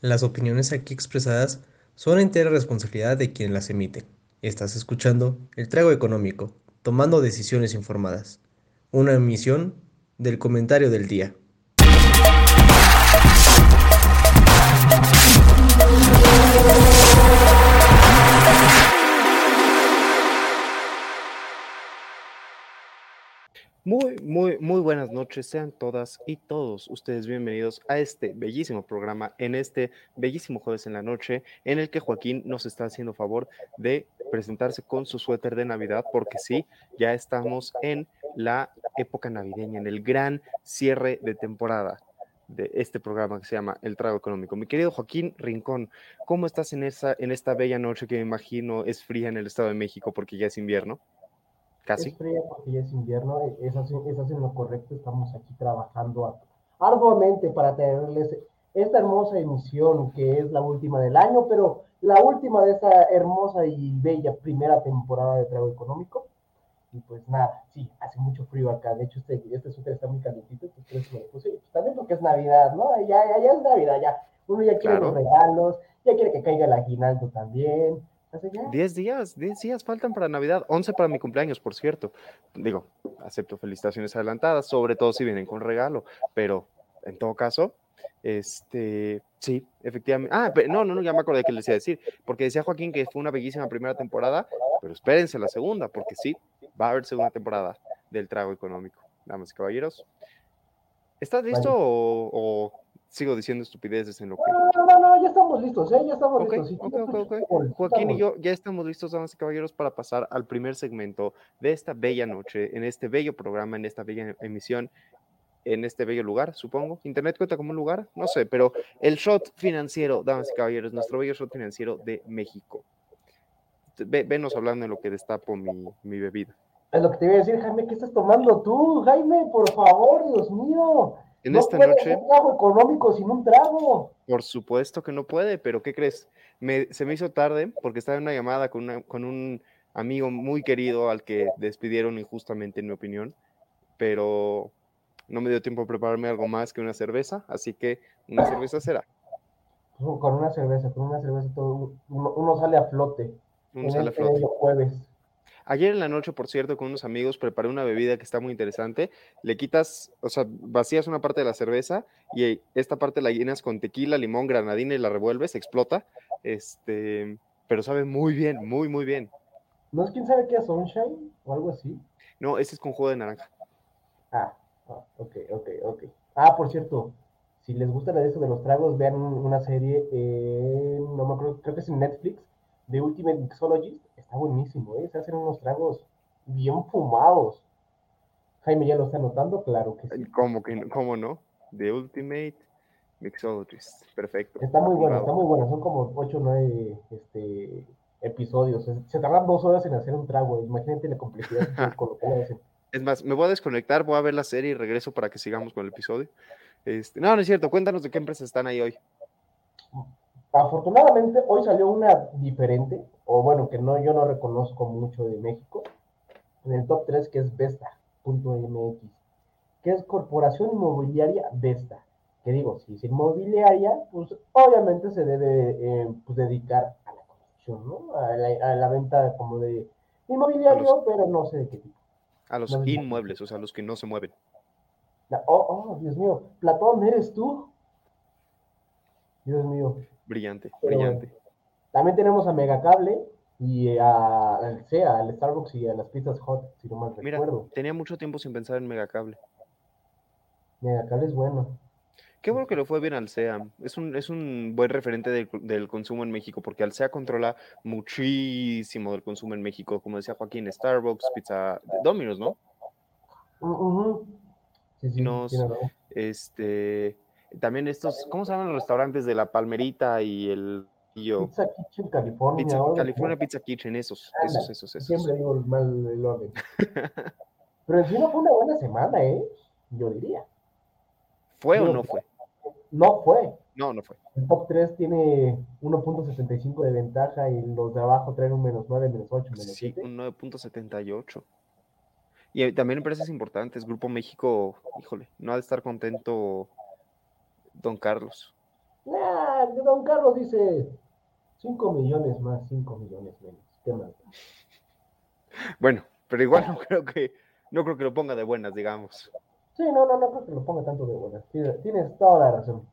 Las opiniones aquí expresadas son entera responsabilidad de quien las emite. Estás escuchando El Trago Económico, tomando decisiones informadas. Una emisión del comentario del día. Muy, muy, buenas noches, sean todas y todos ustedes bienvenidos a este bellísimo programa, en este bellísimo jueves en la noche, en el que Joaquín nos está haciendo favor de presentarse con su suéter de Navidad, porque sí, ya estamos en la época navideña, en el gran cierre de temporada de este programa que se llama El Trago Económico. Mi querido Joaquín Rincón, ¿cómo estás en, esa, en esta bella noche que me imagino es fría en el Estado de México porque ya es invierno? Casi. Es fría porque ya es invierno, es, es en lo correcto, estamos aquí trabajando arduamente para tenerles esta hermosa emisión que es la última del año, pero la última de esta hermosa y bella primera temporada de Trago Económico. Y pues nada, sí, hace mucho frío acá. De hecho, este, este súper está muy calentito, entonces me puse, pues también porque es Navidad, ¿no? Ya, ya, ya es Navidad, ya. Uno ya quiere los regalos, ya quiere que caiga el aguinaldo también. 10 días, 10 días faltan para Navidad, 11 para mi cumpleaños, por cierto. Digo, acepto felicitaciones adelantadas, sobre todo si vienen con regalo, pero en todo caso, este, sí, efectivamente. Ah, no, no, no, ya me acordé que les iba a decir, porque decía Joaquín que fue una bellísima primera temporada, pero espérense la segunda, porque sí, va a haber segunda temporada del trago económico. Damas y caballeros, ¿estás listo o sigo diciendo estupideces en lo que. No, no, no, ya estamos listos, ¿eh? Ya estamos listos. Joaquín y yo ya estamos listos, damas y caballeros, para pasar al primer segmento de esta bella noche, en este bello programa, en esta bella emisión, en este bello lugar, supongo. ¿Internet cuenta como un lugar? No sé, pero el shot financiero, damas y caballeros, nuestro bello shot financiero de México. venos hablando de lo que destapo mi, mi bebida. Es lo que te iba a decir, Jaime, ¿qué estás tomando tú? Jaime, por favor, Dios mío. En esta noche. Un trago económico sin un trago. Por supuesto que no puede, pero ¿qué crees? Me, se me hizo tarde porque estaba en una llamada con, con un amigo muy querido al que despidieron injustamente, en mi opinión, pero no me dio tiempo a prepararme algo más que una cerveza, así que una cerveza será. Con una cerveza, con una cerveza todo, uno, sale a flote. Uno sale a este flote. Jueves. Ayer en la noche, por cierto, con unos amigos preparé una bebida que está muy interesante. Le quitas, o sea, vacías una parte de la cerveza y esta parte la llenas con tequila, limón, granadina y la revuelves, explota. Este, pero sabe muy bien, muy, muy bien. ¿No es quién sabe qué es Sunshine o algo así? No, ese es con jugo de naranja. Ah, ah ok, ok, ok. Ah, por cierto, si les gusta de eso de los tragos, vean una serie, no me acuerdo, creo que es en Netflix, de Ultimate Mixologist está buenísimo, ¿eh? Se hacen unos tragos bien fumados. Jaime ya lo está notando, claro que sí. ¿Cómo, que, cómo no? The Ultimate Mixologist, perfecto. Está muy bueno, está muy bueno. Son como 8 o 9 este, episodios. Se tardan dos horas en hacer un trago. Imagínate la complejidad con lo que Es más, me voy a desconectar, voy a ver la serie y regreso para que sigamos con el episodio. Este, no, no es cierto. Cuéntanos de qué empresas están ahí hoy. Afortunadamente, hoy salió una diferente, o bueno, que no, yo no reconozco mucho de México, en el top 3, que es Vesta.mx, que es Corporación Inmobiliaria Vesta. Que digo, si es inmobiliaria, pues obviamente se debe eh, pues, dedicar a la construcción, ¿no? A la, venta como de inmobiliario, pero no sé de qué tipo. A los inmuebles, o sea, los que no se mueven. oh, oh, Dios mío, Platón, ¿eres tú? Dios mío. Brillante, brillante. También tenemos a Megacable y a, al SEA, al Starbucks y a las pizzas hot, si no mal Mira, recuerdo. tenía mucho tiempo sin pensar en Megacable. Megacable es bueno. Qué bueno que lo fue bien al SEA. Es un, es un buen referente del, consumo en México, porque al SEA controla muchísimo del consumo en México. Como decía Joaquín, Starbucks, Pizza, Domino's, ¿no? Sí, sí, este, también estos, ¿cómo se llaman los restaurantes de la Palmerita y el Pizza Kitchen California. Pizza, California Pizza Kitchen, esos, esos, esos, esos. Siempre digo mal el orden. Pero encima fue una buena semana, ¿eh? Yo diría. ¿Fue o no fue? No fue. No, no fue. El top 3 tiene 1.75 de ventaja y los de abajo traen un menos 9, menos 8, menos Sí, un 9.78. Y también empresas importantes, Grupo México, híjole, no ha de estar contento Don Carlos. Ah, don Carlos dice 5 millones más, 5 millones menos. ¿Qué más? Bueno, pero igual no creo que no creo que lo ponga de buenas, digamos. Sí, no, no, no creo que lo ponga tanto de buenas. Tienes, tienes toda la razón.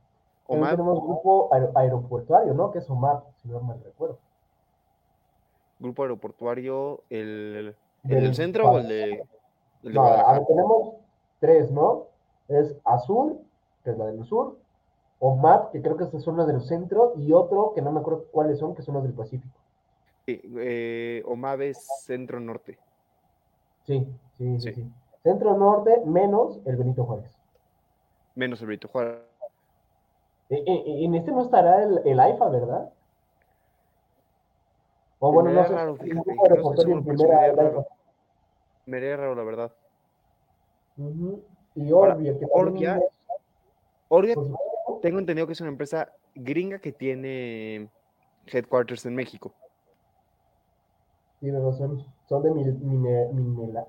Omar, tenemos grupo aer- aeroportuario, ¿no? Que es OMAP, si no mal recuerdo. grupo aeroportuario, el, el Del del centro o el de, el de No, a Guadalajara. ver, tenemos tres, ¿no? Es Azul, que es la del sur, OMAP, que creo que esas son las del centro, y otro que no me acuerdo cuáles son, que son los del Pacífico. Sí, eh, Omave Centro Norte. Sí, sí, sí, Sí. sí. Centro norte menos el Benito Juárez. Menos el Brito Juárez. E- e- en este no estará el, el AIFA, ¿verdad? O bueno, Me no sé. raro, fíjate, no primera me raro. Me raro, la verdad. Y Ahora, Orbia, que Orbia, es, pues, tengo entendido que es una empresa gringa que tiene headquarters en México. tiene razón, son de mil- mine- minela-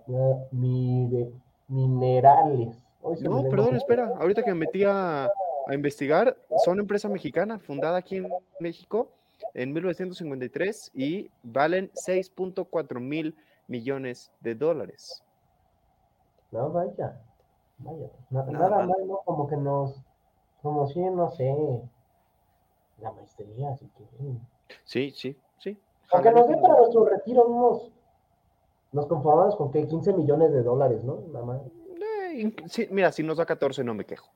mide- minerales. Hoy No, perdón, espera. Ahorita que me metí a, a investigar, son empresa mexicana fundada aquí en México en 1953 y valen 6.4 mil millones de dólares. No, vaya, vaya. na- Nada nada mal. mal, ¿no? Como que nos promociona, no sé, la maestría, si quieren. Sí, sí, sí. Aunque nos dé para nuestro retiro unos, nos conformamos con que 15 millones de dólares, ¿no? Nada más. Eh, sí, mira, si nos da 14 no me quejo.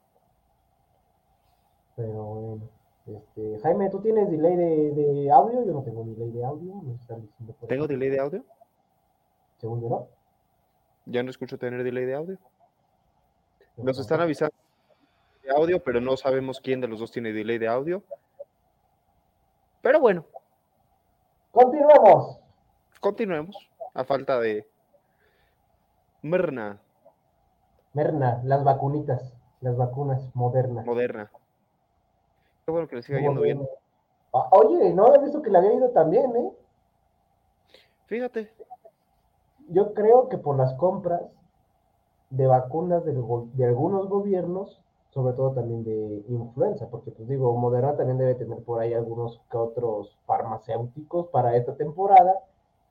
Pero bueno. Este, Jaime, ¿tú tienes delay de, de audio? Yo no tengo delay de audio. Me están diciendo por ¿Tengo delay de audio? Según yo, ¿no? Ya no escucho tener delay de audio. Nos están avisando de audio, pero no sabemos quién de los dos tiene delay de audio. Pero bueno, Continuemos. continuemos. A falta de Merna, Merna, las vacunitas, las vacunas modernas. moderna. Qué bueno que le siga yendo bien. Ah, Oye, no había visto que le había ido también, ¿eh? Fíjate, Yo creo que por las compras de vacunas de algunos gobiernos, sobre todo también de influenza, porque pues digo, Moderna también debe tener por ahí algunos que otros farmacéuticos para esta temporada,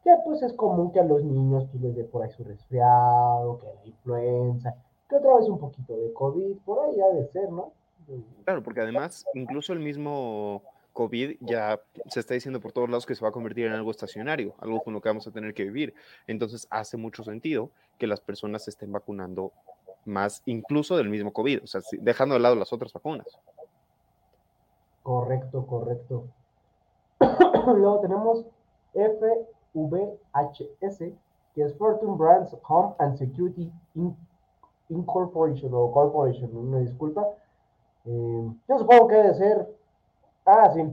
que pues es común que a los niños pues les dé por ahí su resfriado, que la influenza, que otra vez un poquito de COVID, por ahí ha de ser, ¿no? claro, porque además incluso el mismo COVID ya se está diciendo por todos lados que se va a convertir en algo estacionario, algo con lo que vamos a tener que vivir. Entonces hace mucho sentido que las personas se estén vacunando más, incluso del mismo COVID, o sea, dejando de lado las otras vacunas. Correcto, correcto. Luego tenemos FVHS, que es Fortune Brands Home and Security In- Incorporation o Corporation, una disculpa. Eh, yo supongo que debe ser, ah, sí,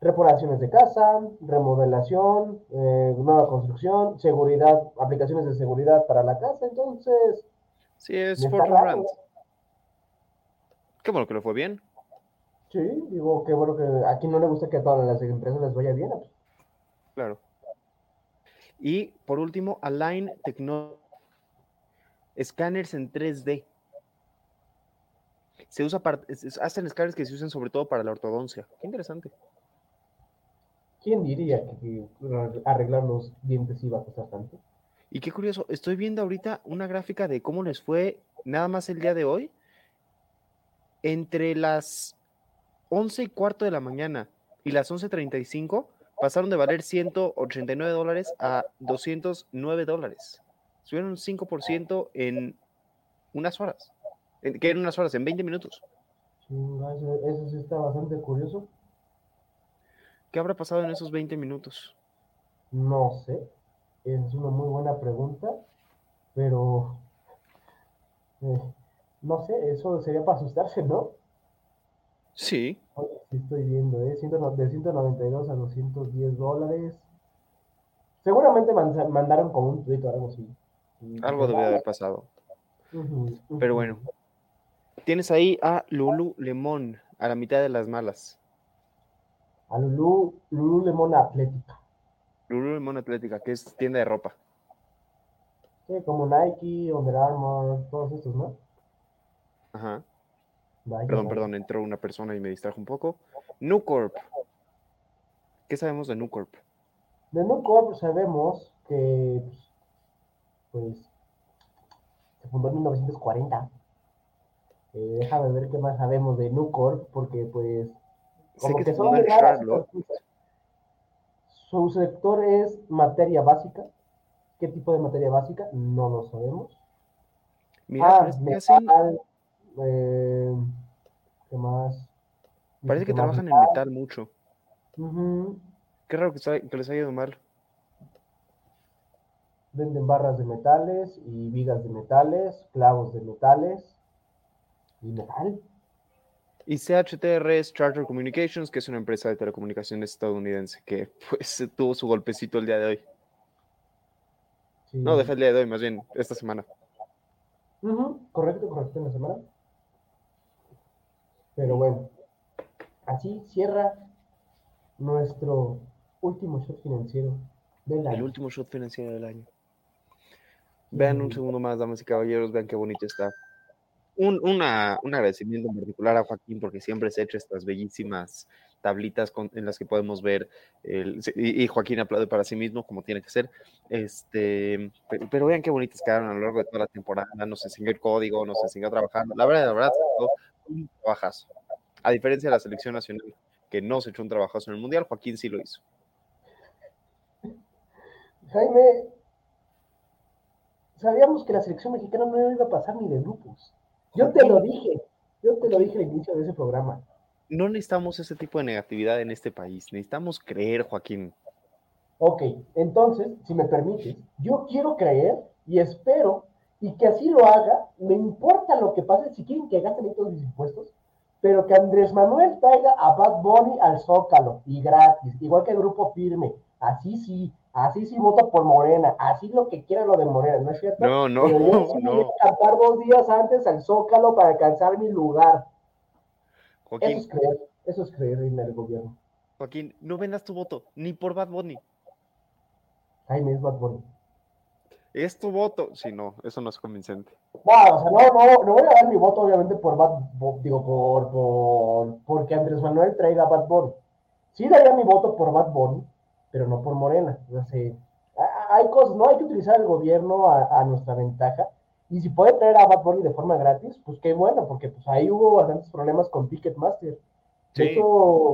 reparaciones de casa, remodelación, eh, nueva construcción, seguridad, aplicaciones de seguridad para la casa, entonces, Sí, es raro, Brands. Qué bueno que le fue bien. Sí, digo, que bueno que aquí no le gusta que a todas las empresas les vaya bien, pues, Claro. Y por último, Align Technology. Escáneres en 3D. Se usa para, hacen escáneres que se usan sobre todo para la ortodoncia. Qué interesante. ¿Quién diría que arreglar los dientes iba a costar tanto? Y qué curioso, estoy viendo ahorita una gráfica de cómo les fue nada más el día de hoy. Entre las 11 y cuarto de la mañana y las 11.35 pasaron de valer 189 dólares a 209 dólares. Subieron un 5% en unas horas. En- ¿Qué en unas horas? En 20 minutos. Eso, eso sí está bastante curioso. ¿Qué habrá pasado en esos 20 minutos? No sé. Es una muy buena pregunta, pero eh, no sé, eso sería para asustarse, ¿no? Sí, Oye, sí estoy viendo, ¿eh? De 192 a 210 dólares. Seguramente man- mandaron como un tweet o algo así. Algo pues, debe ah, haber pasado. Pero bueno. Tienes ahí a Lulu Lemon, a la mitad de las malas. A Lulu, Lululemon Lululemon Atlética, que es tienda de ropa. Sí, como Nike, Under Armour, todos estos, ¿no? Ajá. perdón, perdón, entró una persona y me distrajo un poco. Nucorp. ¿Qué sabemos de Nucorp? De Nucorp sabemos que pues se fundó en 1940. Eh, déjame ver qué más sabemos de Nucorp, porque pues como que, son de Su sector es materia básica. ¿Qué tipo de materia básica? No lo sabemos. Mira, ah, metal, eh, ¿qué más? Parece que trabajan en metal mucho. Qué raro que, que les haya ido mal. Venden barras de metales y vigas de metales, clavos de metales y metal. Y CHTR es Charter Communications, que es una empresa de telecomunicaciones estadounidense que pues tuvo su golpecito el día de hoy. No, deja el día de hoy, más bien esta semana. Correcto, correcto, en la semana. Pero bueno, así cierra nuestro último shot financiero del año. El último shot financiero del año. Vean un segundo más, damas y caballeros, vean qué bonito está. Un, una, un agradecimiento en particular a Joaquín porque siempre se ha hecho estas bellísimas tablitas en las que podemos ver, el, y, Joaquín aplaude para sí mismo como tiene que ser, este, pero, vean qué bonitas quedaron a lo largo de toda la temporada, nos enseñó el código, nos enseñó a trabajar, la verdad, la verdad, un trabajazo. A diferencia de la selección nacional, que no se echó un trabajazo en el Mundial, Joaquín sí lo hizo. Jaime, sabíamos que la selección mexicana no iba a pasar ni de grupos. Yo te lo dije, yo te lo dije al inicio de ese programa. No necesitamos ese tipo de negatividad en este país, necesitamos creer, Joaquín. Ok, entonces, si me permites, yo quiero creer y espero y que así lo haga, me importa lo que pase, si quieren que gasten todos mis impuestos, pero que Andrés Manuel traiga a Bad Bunny al Zócalo y gratis, igual que el Grupo Firme, así sí, así sí voto por Morena, así lo que quiera lo de Morena, ¿no es cierto? No, no, pero yo no. Voy a cantar dos días antes al Zócalo para alcanzar mi lugar. Joaquín. Eso es creer, eso es creer en el gobierno. Joaquín, no vendas tu voto, ni por Bad Bunny. Jaime es Bad Bunny. Es tu voto. Sí, no, eso no es convincente. No, o sea, no, no, no voy a dar mi voto, obviamente, por Bad digo, por, por, porque Andrés Manuel traiga Bad Bunny. Sí daría mi voto por Bad Bunny, pero no por Morena. Sea, hay cosas, no hay que utilizar el gobierno a, nuestra ventaja. Y si puede traer a Bad Bunny de forma gratis, pues qué bueno, porque pues ahí hubo bastantes problemas con Ticketmaster. De hecho,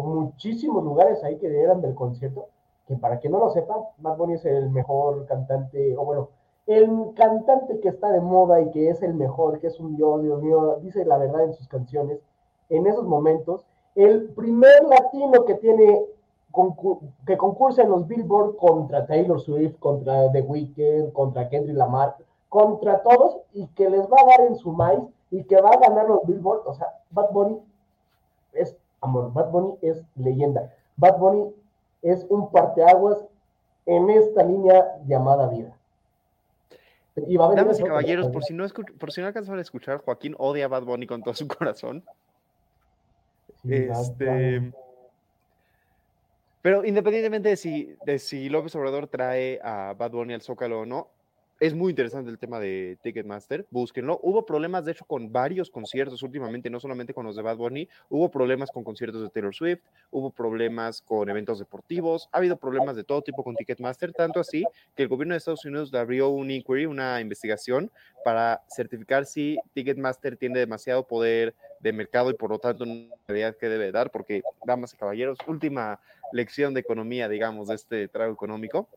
muchísimos lugares ahí que eran del concierto, que para que no lo sepan, Bad Bunny es el mejor cantante, o bueno, el cantante que está de moda y que es el mejor, que es un dios, Dios mío, dice la verdad en sus canciones, en esos momentos, el primer latino que tiene que concursa en los Billboard contra Taylor Swift, contra The Weeknd, contra Kendrick Lamar, contra todos y que les va a dar en su maíz y que va a ganar los Billboard, o sea, Bad Bunny es amor, Bad Bunny es leyenda, Bad Bunny es un parteaguas en esta línea llamada vida. Damas y caballeros, por si, no por si no alcanzaron a escuchar, Joaquín odia a Bad Bunny con todo su corazón. este. Pero independientemente de si, de si López Obrador trae a Bad Bunny al Zócalo o no, es muy interesante el tema de Ticketmaster, búsquenlo. Hubo problemas, de hecho, con varios conciertos últimamente, no solamente con los de Bad Bunny, hubo problemas con conciertos de Taylor Swift, hubo problemas con eventos deportivos, ha habido problemas de todo tipo con Ticketmaster, tanto así que el gobierno de Estados Unidos abrió un inquiry, una investigación para certificar si Ticketmaster tiene demasiado poder de mercado y por lo tanto una realidad que debe dar, porque, damas y caballeros, última lección de economía, digamos, de este trago económico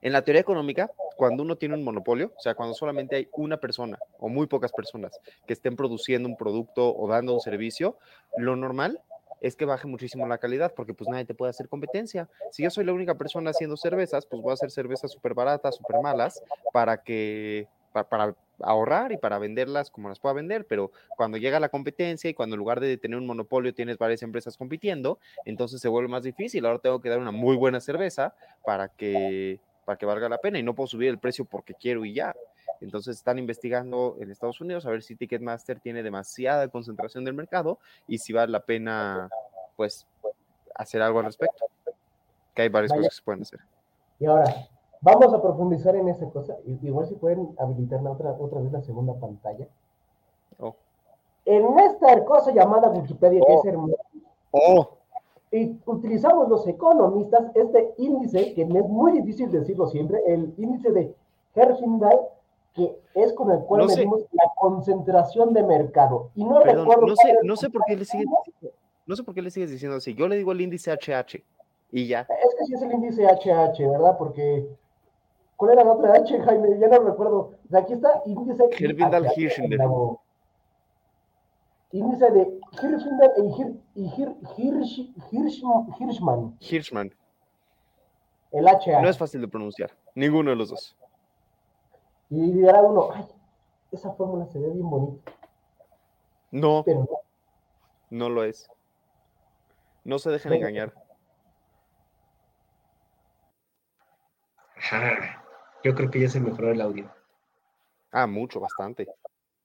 en la teoría económica, cuando uno tiene un monopolio, o sea, cuando solamente hay una persona o muy pocas personas que estén produciendo un producto o dando un servicio, lo normal es que baje muchísimo la calidad porque pues nadie te puede hacer competencia. Si yo soy la única persona haciendo cervezas, pues voy a hacer cervezas súper baratas, súper malas para que para, ahorrar y para venderlas como las pueda vender, pero cuando llega la competencia y cuando en lugar de tener un monopolio tienes varias empresas compitiendo, entonces se vuelve más difícil. Ahora tengo que dar una muy buena cerveza para que para que valga la pena y no puedo subir el precio porque quiero y ya. Entonces están investigando en Estados Unidos a ver si Ticketmaster tiene demasiada concentración del mercado y si vale la pena, pues, hacer algo al respecto. Que hay varias cosas que se pueden hacer. Y ahora, vamos a profundizar en esa cosa. Igual si pueden habilitar otra, otra vez la segunda pantalla. Oh. En esta cosa llamada Wikipedia, que Oh. es hermosa, Oh, y utilizamos los economistas este índice, que es muy difícil decirlo siempre, el índice de Herfindahl, que es con el cual No sé. medimos la concentración de mercado. Y no perdón, recuerdo no sé, no sé por qué le sigues no sé por qué le sigues diciendo así. Yo le digo el índice HH y ya. Es que sí es el índice HH, ¿verdad? Porque. ¿Cuál era la otra H, Jaime? Ya no recuerdo. O sea, aquí está índice. Herfindahl IHH, Hirschender. Índice de Hirschender y, Hir, y Hir, Hirsch, Hirsch- Hirschman. Hirschman. El HH. No es fácil de pronunciar. Ninguno de los dos. Y dirá uno, ay, esa fórmula se ve bien bonita. No, Pero no. no lo es. No se dejen Venga. engañar. Yo creo que ya se mejoró el audio. Ah, mucho, bastante.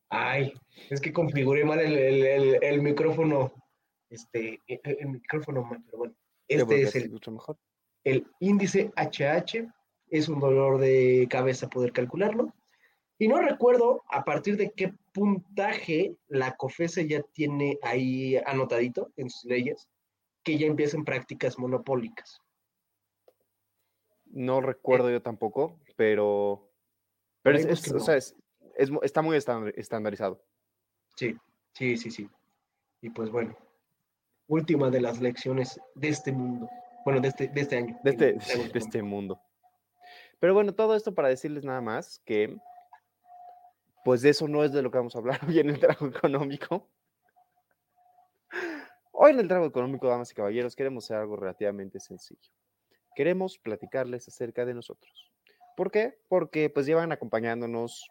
Ay, es que configuré mal el, el- el- el micrófono. Este, el, el micrófono mal, pero bueno. Este es el, mejor. el índice HH. Es un dolor de cabeza poder calcularlo. Y no recuerdo a partir de qué puntaje la COFESE ya tiene ahí anotadito en sus leyes que ya empiezan prácticas monopólicas. No recuerdo yo tampoco, pero. Pero es, es- o sea, está muy estandarizado. Sí, sí, sí, sí. Y pues bueno, última de las lecciones de este mundo. Bueno, de este, de este año. de este, de este mundo. Pero bueno, todo esto para decirles nada más que, pues de eso no es de lo que vamos a hablar hoy en el trago económico. Hoy en el trago económico, damas y caballeros, queremos hacer algo relativamente sencillo. Queremos platicarles acerca de nosotros. ¿Por qué? Porque pues llevan acompañándonos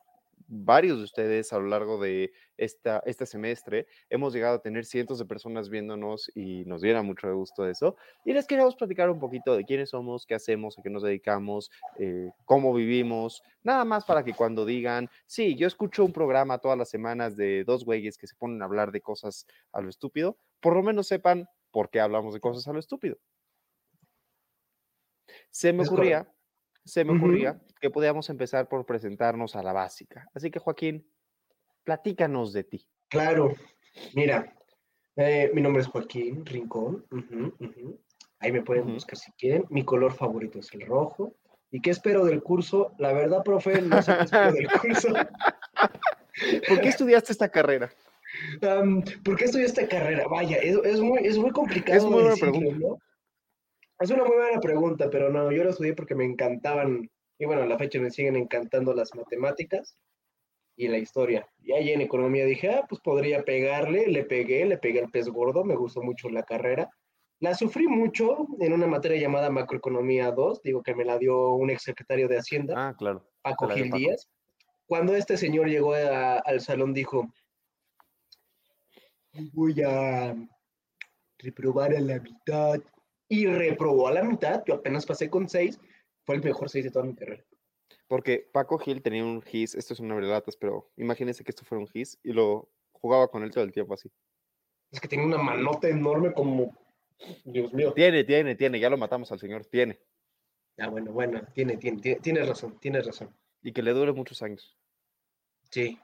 varios de ustedes a lo largo de esta, este semestre. Hemos llegado a tener cientos de personas viéndonos y nos diera mucho gusto eso. Y les queremos platicar un poquito de quiénes somos, qué hacemos, a qué nos dedicamos, eh, cómo vivimos, nada más para que cuando digan, sí, yo escucho un programa todas las semanas de dos güeyes que se ponen a hablar de cosas a lo estúpido, por lo menos sepan por qué hablamos de cosas a lo estúpido. Se me Es ocurría, se me ocurría que podíamos empezar por presentarnos a la básica. Así que Joaquín, platícanos de ti. Claro, mira, eh, mi nombre es Joaquín Rincón. Ahí me pueden buscar si quieren. Mi color favorito es el rojo. ¿Y qué espero del curso? La verdad, profe, no sé qué espero del curso. ¿Por qué estudiaste esta carrera? ¿por qué estudié esta carrera? Vaya, es, es muy, es muy complicado. Es muy buena decirlo, pregunta. ¿no? Es una muy buena pregunta, pero no, yo lo estudié porque me encantaban, y bueno, a la fecha me siguen encantando las matemáticas y la historia. Y ahí en economía dije, ah, pues podría pegarle, le pegué, le pegué al pez gordo, me gustó mucho la carrera. La sufrí mucho en una materia llamada Macroeconomía 2, digo que me la dio un exsecretario de Hacienda. Ah, claro. Paco Gil Paco. Díaz. Cuando este señor llegó a- al salón, dijo: Voy a reprobar a la mitad. Y reprobó a la mitad. Yo apenas pasé con seis. Fue el mejor seis de toda mi carrera. Porque Paco Gil tenía un GIS, esto es una relatas, pero imagínense que esto fuera un GIS y lo jugaba con él todo el tiempo así. Es que tenía una manota enorme, como. Dios mío. Tiene, tiene, tiene, ya lo matamos al señor, tiene. Ah, bueno, bueno, tiene, tiene, tiene, tienes razón, tienes razón. Y que le dure muchos años. Sí.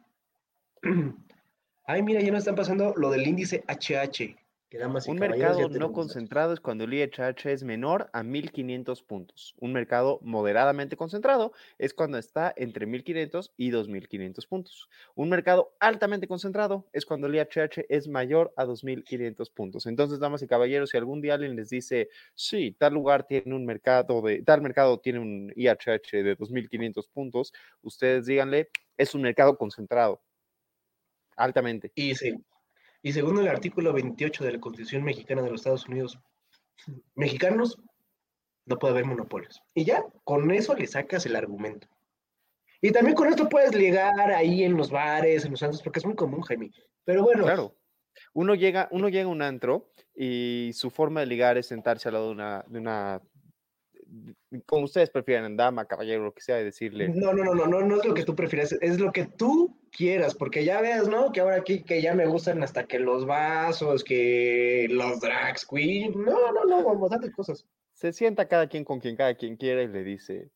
Ay, mira, ya nos están pasando lo del índice HH. Que damas y Un mercado no concentrado es cuando el IHH es menor a 1500 puntos. Un mercado moderadamente concentrado es cuando está entre 1500 y 2500 puntos. Un mercado altamente concentrado es cuando el IHH es mayor a 2500 puntos. Entonces, damas y caballeros, si algún día alguien les dice, sí, tal lugar tiene un mercado de, tal mercado tiene un IHH de 2500 puntos, ustedes díganle, es un mercado concentrado. Altamente. Y, se- y según el artículo 28 de la Constitución Mexicana de los Estados Unidos, mexicanos no puede haber monopolios. Y ya, con eso le sacas el argumento. Y también con esto puedes ligar ahí en los bares, en los santos, porque es muy común, Jaime. Pero bueno, Claro. Uno llega, uno llega a un antro y su forma de ligar es sentarse al lado de una, de una, como ustedes prefieran, dama, caballero, lo que sea, y decirle, no, no, no, no, no, no es lo que tú prefieres, es lo que tú quieras, porque ya veas, ¿no? Que ahora aquí que ya me gustan hasta que los vasos, que los drags queen, no, no, no, bastantes cosas. se sienta cada quien con quien cada quien quiera y le dice,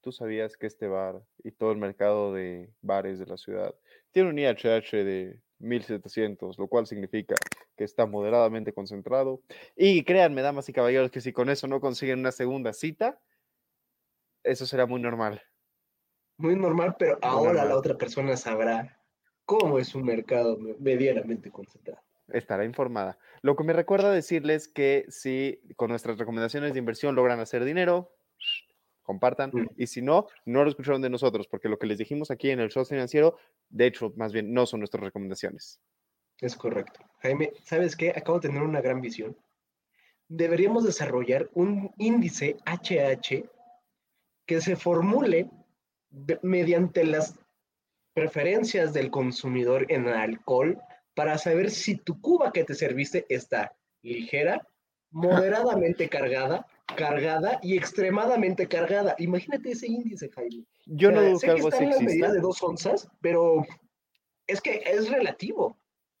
tú sabías que este bar y todo el mercado de bares de la ciudad tiene un IHH de 1700, lo cual significa que está moderadamente concentrado. Y créanme, damas y caballeros, que si con eso no consiguen una segunda cita, eso será muy normal. Muy normal, pero ahora la otra persona sabrá cómo es un mercado medianamente concentrado. Estará informada. Lo que me recuerda decirles que si con nuestras recomendaciones de inversión logran hacer dinero, compartan. Mm. Y si no, no lo escucharon de nosotros, porque lo que les dijimos aquí en el show financiero, de hecho, más bien no son nuestras recomendaciones. Es correcto. Jaime, ¿sabes qué? Acabo de tener una gran visión. Deberíamos desarrollar un índice HH que se formule mediante las preferencias del consumidor en alcohol para saber si tu cuba que te serviste está ligera, moderadamente cargada cargada y extremadamente cargada. Imagínate ese índice, Jaime. Yo no dudo que, algo la medida de dos onzas, pero es que es relativo.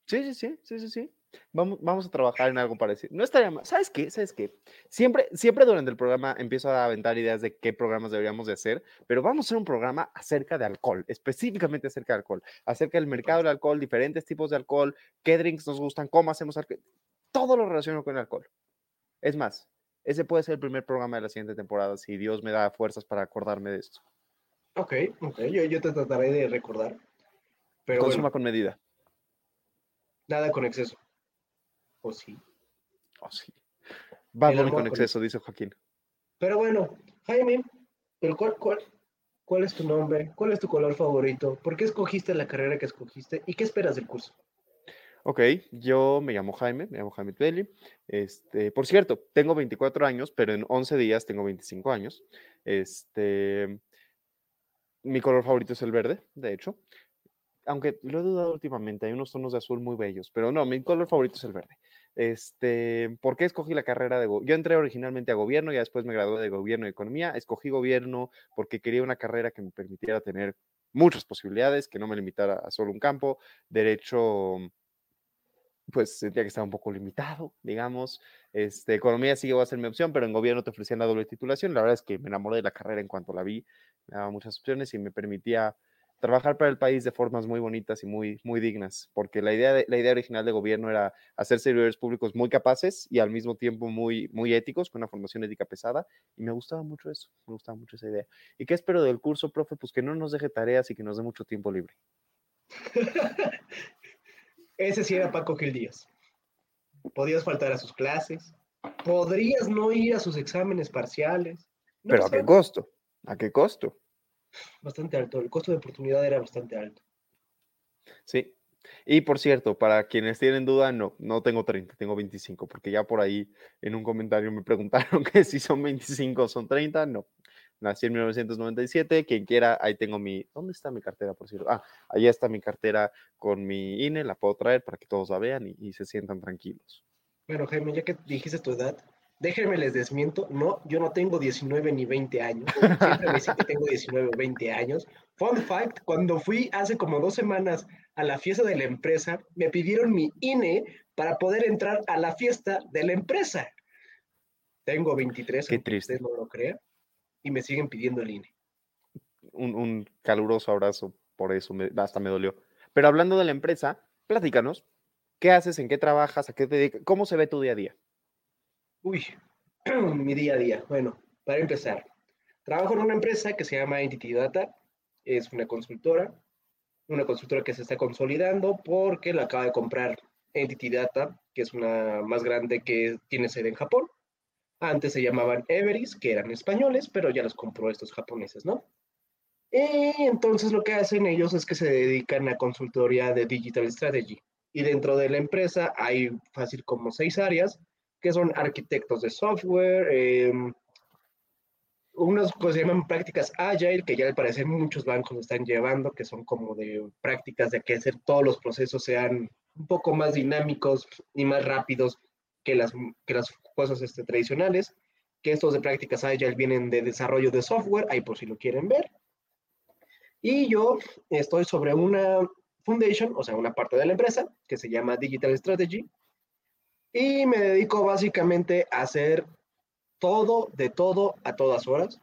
Sí, sí, sí, sí, sí, sí. Vamos, vamos a trabajar en algo parecido. No estaría mal. ¿Sabes qué? ¿Sabes qué? Siempre, siempre durante el programa empiezo a aventar ideas de qué programas deberíamos de hacer, pero vamos a hacer un programa acerca de alcohol, específicamente acerca de alcohol, acerca del mercado del alcohol, diferentes tipos de alcohol, qué drinks nos gustan, cómo hacemos alcohol, todo lo relacionado con el alcohol. Es más, ese puede ser el primer programa de la siguiente temporada, si Dios me da fuerzas para acordarme de esto. Ok, ok, yo, te trataré de recordar. Pero Consuma con medida. Nada con exceso. ¿O sí? ¿O sí? Va con exceso, dice Joaquín. Pero bueno, Jaime, cuál, cuál, ¿cuál es tu nombre? ¿Cuál es tu color favorito? ¿Por qué escogiste la carrera que escogiste? ¿Y qué esperas del curso? Ok, yo me llamo Jaime, me llamo Jaime Tueli. Este, por cierto, tengo 24 años, pero en 11 días tengo 25 años. Este, mi color favorito es el verde, de hecho. Aunque lo he dudado últimamente, hay unos tonos de azul muy bellos, pero no, mi color favorito es el verde. Este, ¿por qué escogí la carrera de Yo entré originalmente a gobierno y después me gradué de gobierno y economía. Escogí gobierno porque quería una carrera que me permitiera tener muchas posibilidades, que no me limitara a solo un campo, derecho pues sentía que estaba un poco limitado, digamos. Este, economía sí iba a ser mi opción, pero en gobierno te ofrecían la doble titulación. La verdad es que me enamoré de la carrera en cuanto la vi. Me daba muchas opciones y me permitía trabajar para el país de formas muy bonitas y muy, muy dignas, porque la idea, la idea original de gobierno era hacer servidores públicos muy capaces y al mismo tiempo muy, muy éticos, con una formación ética pesada, y me gustaba mucho eso, me gustaba mucho esa idea. ¿Y qué espero del curso, profe? Pues que no nos deje tareas y que nos dé mucho tiempo libre. Ese sí era Paco Gil Díaz. Podías faltar a sus clases, podrías no ir a sus exámenes parciales. Pero ¿a qué costo? ¿A qué costo? Bastante alto, el costo de oportunidad era bastante alto. Sí. Y por cierto, para quienes tienen duda, no, no tengo 30, tengo 25, porque ya por ahí en un comentario me preguntaron que si son 25 o son 30, no. Nací en 1997. Quien quiera, ahí tengo mi. ¿Dónde está mi cartera, por cierto? Ah, allá está mi cartera con mi INE. La puedo traer para que todos la vean y, se sientan tranquilos. Bueno, Jaime, ya que dijiste tu edad, déjenme les desmiento. No, yo no tengo 19 ni 20 años. Siempre me dicen que tengo 19 o 20 años. Fun fact: cuando fui hace como dos semanas a la fiesta de la empresa, me pidieron mi INE para poder entrar a la fiesta de la empresa. Tengo 23, Qué triste. No lo crea y me siguen pidiendo el INE. Un, caluroso abrazo por eso, me, hasta me dolió. Pero hablando de la empresa, platícanos, ¿qué haces, en qué trabajas, a qué te dedicas, cómo se ve tu día a día? Uy, mi día a día. Bueno, para empezar, trabajo en una empresa que se llama Entity Data, es una consultora, una consultora que se está consolidando porque la acaba de comprar Entity Data, que es una más grande que tiene sede en Japón. Antes se llamaban Everis, que eran españoles, pero ya los compró estos japoneses, ¿no? Y entonces lo que hacen ellos es que se dedican a consultoría de Digital Strategy. Y dentro de la empresa hay fácil como seis áreas, que son arquitectos de software, eh, unas cosas se llaman prácticas agile, que ya al parecer muchos bancos están llevando, que son como de prácticas de que hacer todos los procesos sean un poco más dinámicos y más rápidos que las, que las cosas este, tradicionales, que estos de prácticas Agile vienen de desarrollo de software, ahí por si lo quieren ver. Y yo estoy sobre una foundation, o sea, una parte de la empresa, que se llama Digital Strategy, y me dedico básicamente a hacer todo, de todo, a todas horas,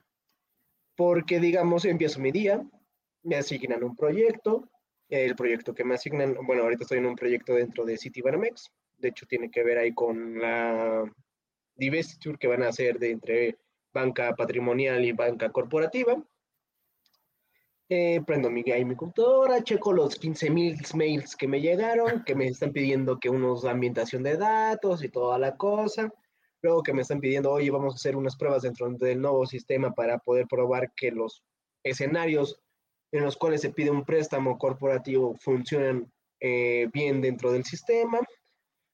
porque digamos, empiezo mi día, me asignan un proyecto, el proyecto que me asignan, bueno, ahorita estoy en un proyecto dentro de Citibanamex, de hecho tiene que ver ahí con la divestiture que van a hacer de entre banca patrimonial y banca corporativa. Eh, prendo mi, ahí mi computadora, checo los 15.000 mails que me llegaron, que me están pidiendo que unos ambientación de datos y toda la cosa. Luego que me están pidiendo, oye, vamos a hacer unas pruebas dentro del nuevo sistema para poder probar que los escenarios en los cuales se pide un préstamo corporativo funcionan eh, bien dentro del sistema.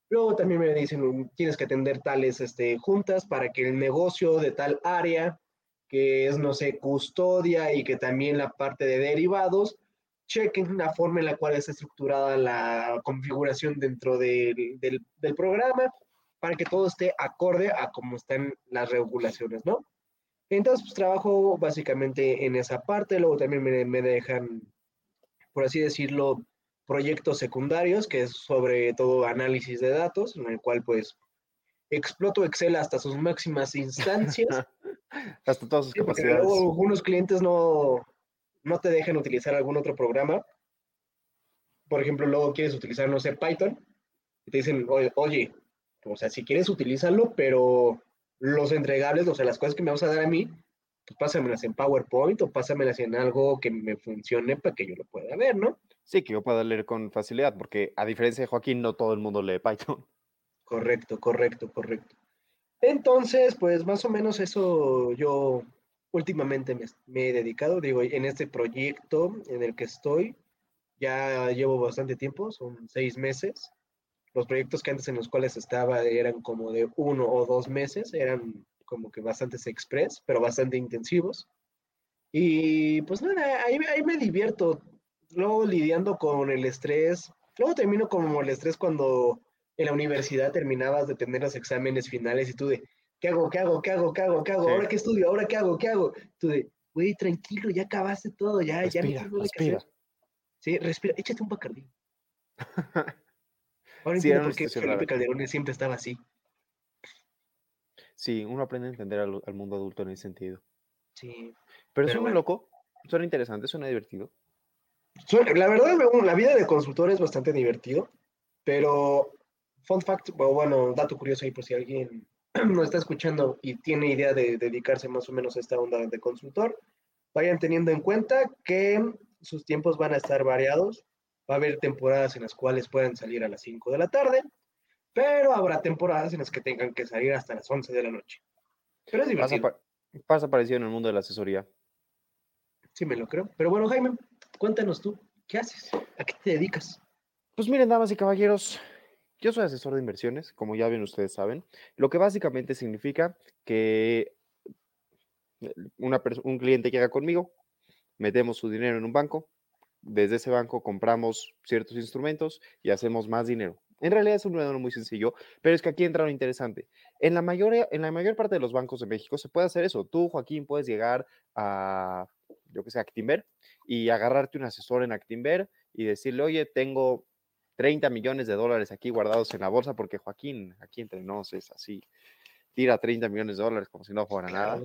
Luego también me dicen, tienes que atender tales este, juntas para que el negocio de tal área, que es, no sé, custodia y que también la parte de derivados, chequen la forma en la cual está estructurada la configuración dentro del, del, programa para que todo esté acorde a cómo están las regulaciones, ¿no? Entonces, pues trabajo básicamente en esa parte, luego también me, me dejan, por así decirlo, proyectos secundarios, que es sobre todo análisis de datos, en el cual pues exploto Excel hasta sus máximas instancias. hasta todas sus sí, capacidades. Luego algunos clientes no, no te dejan utilizar algún otro programa. Por ejemplo, luego quieres utilizar, no sé, Python, y te dicen, oye, oye o sea, si quieres utilízalo, pero los entregables, o sea, las cosas que me vas a dar a mí, pues pásamelas en PowerPoint o pásamelas en algo que me funcione para que yo lo pueda ver, ¿no? Sí, que yo pueda leer con facilidad, porque a diferencia de Joaquín, no todo el mundo lee Python. Correcto, correcto, correcto. Entonces, pues más o menos eso yo últimamente me, me, he dedicado, digo, en este proyecto en el que estoy, ya llevo bastante tiempo, son seis meses, los proyectos que antes en los cuales estaba eran como de uno o dos meses, eran como que bastantes express, pero bastante intensivos. Y pues nada, ahí, ahí me divierto. Luego lidiando con el estrés. Luego termino como el estrés cuando en la universidad terminabas de tener los exámenes finales y tú de, ¿qué hago? ¿Qué hago? ¿Qué hago? ¿Qué hago? ¿Qué hago? ¿Ahora qué estudio? ¿Ahora qué hago? ¿Qué hago? Tú de, güey, tranquilo, ya acabaste todo, ya, respira, ya no respira. Sí, respira, échate un bacardí. Ahora sí, entiendo por qué Felipe Calderón siempre estaba así. Sí, uno aprende a entender al, al, mundo adulto en ese sentido. Sí. Pero, pero suena bueno. loco, suena interesante, suena divertido. La verdad, la vida de consultor es bastante divertido, pero fun fact, o bueno, dato curioso ahí por si alguien no está escuchando y tiene idea de dedicarse más o menos a esta onda de consultor, vayan teniendo en cuenta que sus tiempos van a estar variados Va a haber temporadas en las cuales pueden salir a las 5 de la tarde, pero habrá temporadas en las que tengan que salir hasta las 11 de la noche. Pero es divertido. Pasa, pasa parecido en el mundo de la asesoría. Sí, me lo creo. Pero bueno, Jaime, cuéntanos tú, ¿qué haces? ¿A qué te dedicas? Pues miren, damas y caballeros, yo soy asesor de inversiones, como ya bien ustedes saben, lo que básicamente significa que una un cliente llega conmigo, metemos su dinero en un banco, desde ese banco compramos ciertos instrumentos y hacemos más dinero. En realidad es un modelo muy sencillo, pero es que aquí entra lo interesante. En la, mayoría, en la mayor parte de los bancos de México se puede hacer eso. Tú, Joaquín, puedes llegar a, yo que sé, Actimber y agarrarte un asesor en Actimber y decirle, oye, tengo 30 millones de dólares aquí guardados en la bolsa porque Joaquín, aquí entre nos, es así, tira 30 millones de dólares como si no fuera nada.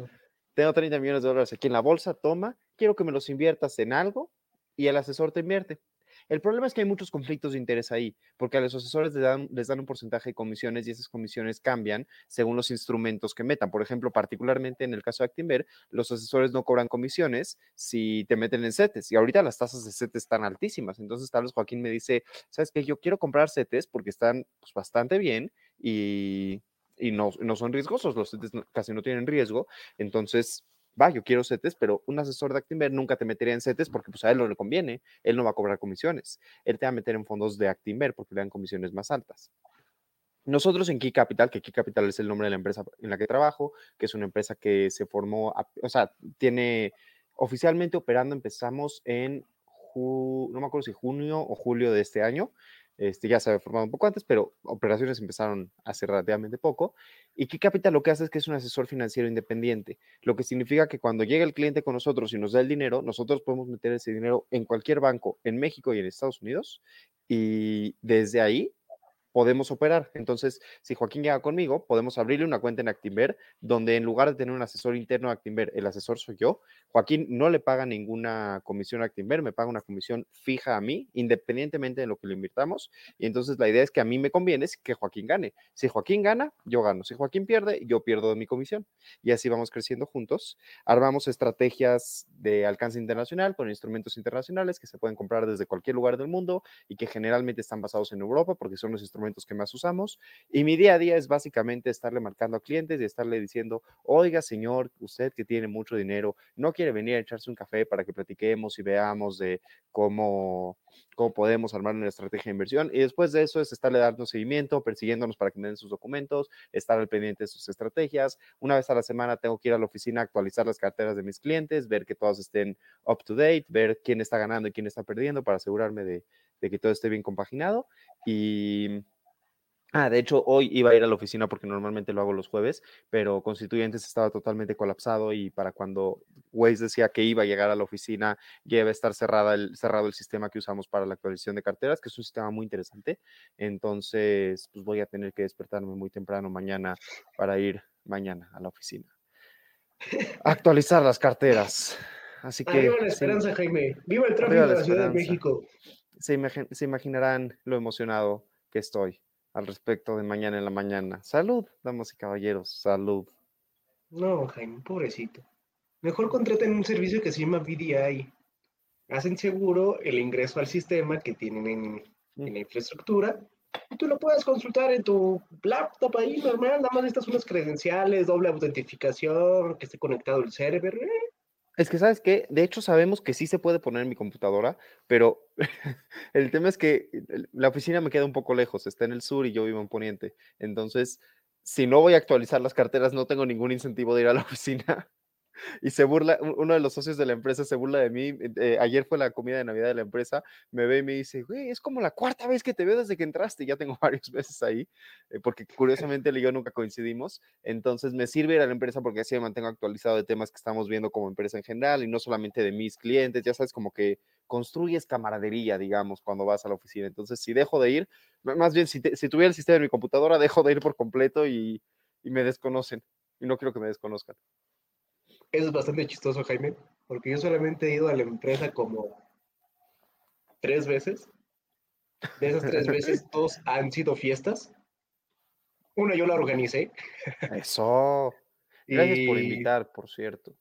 Tengo 30 millones de dólares aquí en la bolsa, toma, quiero que me los inviertas en algo y el asesor te invierte. El problema es que hay muchos conflictos de interés ahí, porque a los asesores les dan, un porcentaje de comisiones y esas comisiones cambian según los instrumentos que metan. Por ejemplo, particularmente en el caso de Actinver, los asesores no cobran comisiones si te meten en CETES y ahorita las tasas de CETES están altísimas. Entonces, tal vez Joaquín me dice, ¿sabes qué? Yo quiero comprar CETES porque están pues, bastante bien y, y no, no, son riesgosos, los CETES casi no tienen riesgo. Entonces, va, yo quiero CETES, pero un asesor de Actinver nunca te metería en CETES porque pues a él no le conviene, él no va a cobrar comisiones, él te va a meter en fondos de Actinver porque le dan comisiones más altas. Nosotros en Key Capital, que Key Capital es el nombre de la empresa en la que trabajo, que es una empresa que se formó, o sea, tiene oficialmente operando, empezamos en, no me acuerdo si junio o julio de este año, este, ya se había formado un poco antes, pero operaciones empezaron hace relativamente poco. Y Key Capital lo que hace es que es un asesor financiero independiente, lo que significa que cuando llega el cliente con nosotros y nos da el dinero, nosotros podemos meter ese dinero en cualquier banco en México y en Estados Unidos. Y desde ahí podemos operar. Entonces, si Joaquín llega conmigo, podemos abrirle una cuenta en Actinver, donde en lugar de tener un asesor interno de Actinver, el asesor soy yo. Joaquín no le paga ninguna comisión a Actinver, me paga una comisión fija a mí, independientemente de lo que le invirtamos. Y entonces la idea es que a mí me conviene que Joaquín gane. Si Joaquín gana, yo gano. Si Joaquín pierde, yo pierdo de mi comisión. Y así vamos creciendo juntos. Armamos estrategias de alcance internacional con instrumentos internacionales que se pueden comprar desde cualquier lugar del mundo y que generalmente están basados en Europa porque son los instrumentos que más usamos. Y mi día a día es básicamente estarle marcando a clientes y estarle diciendo, oiga, señor, usted que tiene mucho dinero, no quiere venir a echarse un café para que platiquemos y veamos de cómo, cómo podemos armar una estrategia de inversión. Y después de eso es estarle dando seguimiento, persiguiéndonos para que me den sus documentos, estar al pendiente de sus estrategias. Una vez a la semana tengo que ir a la oficina a actualizar las carteras de mis clientes, ver que todos estén up to date, ver quién está ganando y quién está perdiendo para asegurarme de, de que todo esté bien compaginado. Y Ah, de hecho, hoy iba a ir a la oficina porque normalmente lo hago los jueves, pero Constituyentes estaba totalmente colapsado y para cuando Waze decía que iba a llegar a la oficina, ya iba a estar cerrada el, cerrado el sistema que usamos para la actualización de carteras, que es un sistema muy interesante. Entonces, pues voy a tener que despertarme muy temprano mañana para ir mañana a la oficina. Actualizar las carteras. Así que. Viva la esperanza, Jaime. Viva el tráfico de la Ciudad de México. Se, se imaginarán lo emocionado que estoy al respecto de mañana en la mañana. Salud, damas y caballeros, salud. No, Jaime, pobrecito. Mejor contraten un servicio que se llama VDI. Hacen seguro el ingreso al sistema que tienen en, en la infraestructura y tú lo puedes consultar en tu laptop ahí normal, nada más necesitas unas credenciales, doble autentificación, que esté conectado el server. Eh, es que, ¿sabes qué? De hecho, sabemos que sí se puede poner en mi computadora, pero el tema es que la oficina me queda un poco lejos, está en el sur y yo vivo en Poniente. Entonces, si no voy a actualizar las carteras, no tengo ningún incentivo de ir a la oficina y se burla, uno de los socios de la empresa se burla de mí. Eh, ayer fue la comida de Navidad de la empresa, me ve y me dice, güey, es como la cuarta vez que te veo desde que entraste, ya tengo varios meses ahí, eh, porque curiosamente él y yo nunca coincidimos, entonces me sirve ir a la empresa porque así me mantengo actualizado de temas que estamos viendo como empresa en general y no solamente de mis clientes, ya sabes, como que construyes camaradería, digamos, cuando vas a la oficina. Entonces, si dejo de ir, más bien, si, si tuviera el sistema en mi computadora, dejo de ir por completo y, y me desconocen. Y no quiero que me desconozcan. Eso es bastante chistoso, Jaime, porque yo solamente he ido a la empresa como tres veces. De esas tres veces, dos han sido fiestas. Una yo la organicé. Eso. Gracias por invitar, por cierto.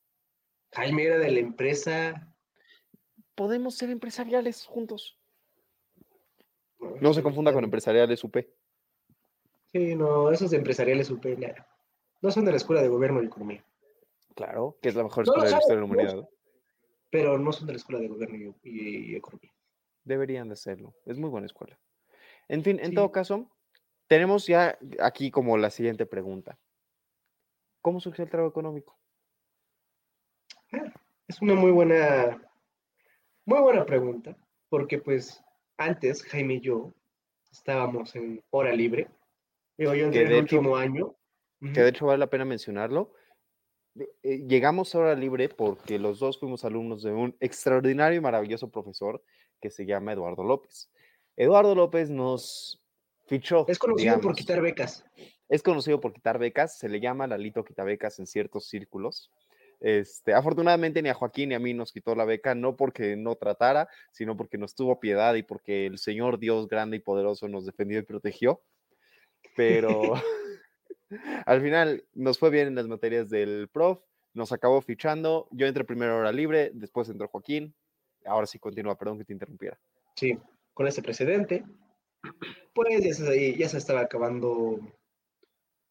Jaime era de la empresa. Podemos ser empresariales juntos. No, se confunda con empresariales UP. Sí, no, esos empresariales UP no son de la Escuela de Gobierno y Economía. Claro, que es la mejor escuela de la historia de la humanidad. pero no son de la escuela de gobierno y, economía. Deberían de serlo. Es muy buena escuela. En fin, en todo caso, tenemos ya aquí como la siguiente pregunta. ¿Cómo surgió el trabajo económico? Ah, es una muy buena, muy buena pregunta, porque pues antes Jaime y yo estábamos en hora libre. Yo, yo en el último año. Que de hecho vale la pena mencionarlo eh, llegamos a hora libre porque los dos fuimos alumnos de un extraordinario y maravilloso profesor que se llama Eduardo López. Eduardo López nos fichó. Es conocido por quitar becas. Es conocido por quitar becas, se le llama Lalito Quitabecas en ciertos círculos. Este, afortunadamente ni a Joaquín ni a mí nos quitó la beca, no porque no tratara, sino porque nos tuvo piedad y porque el Señor Dios grande y poderoso nos defendió y protegió. Pero Al final nos fue bien en las materias del prof, nos acabó fichando, yo entré primero hora libre, después entró Joaquín, ahora sí continúa, perdón que te interrumpiera. Sí, con este precedente, pues ya se, ya estaba acabando,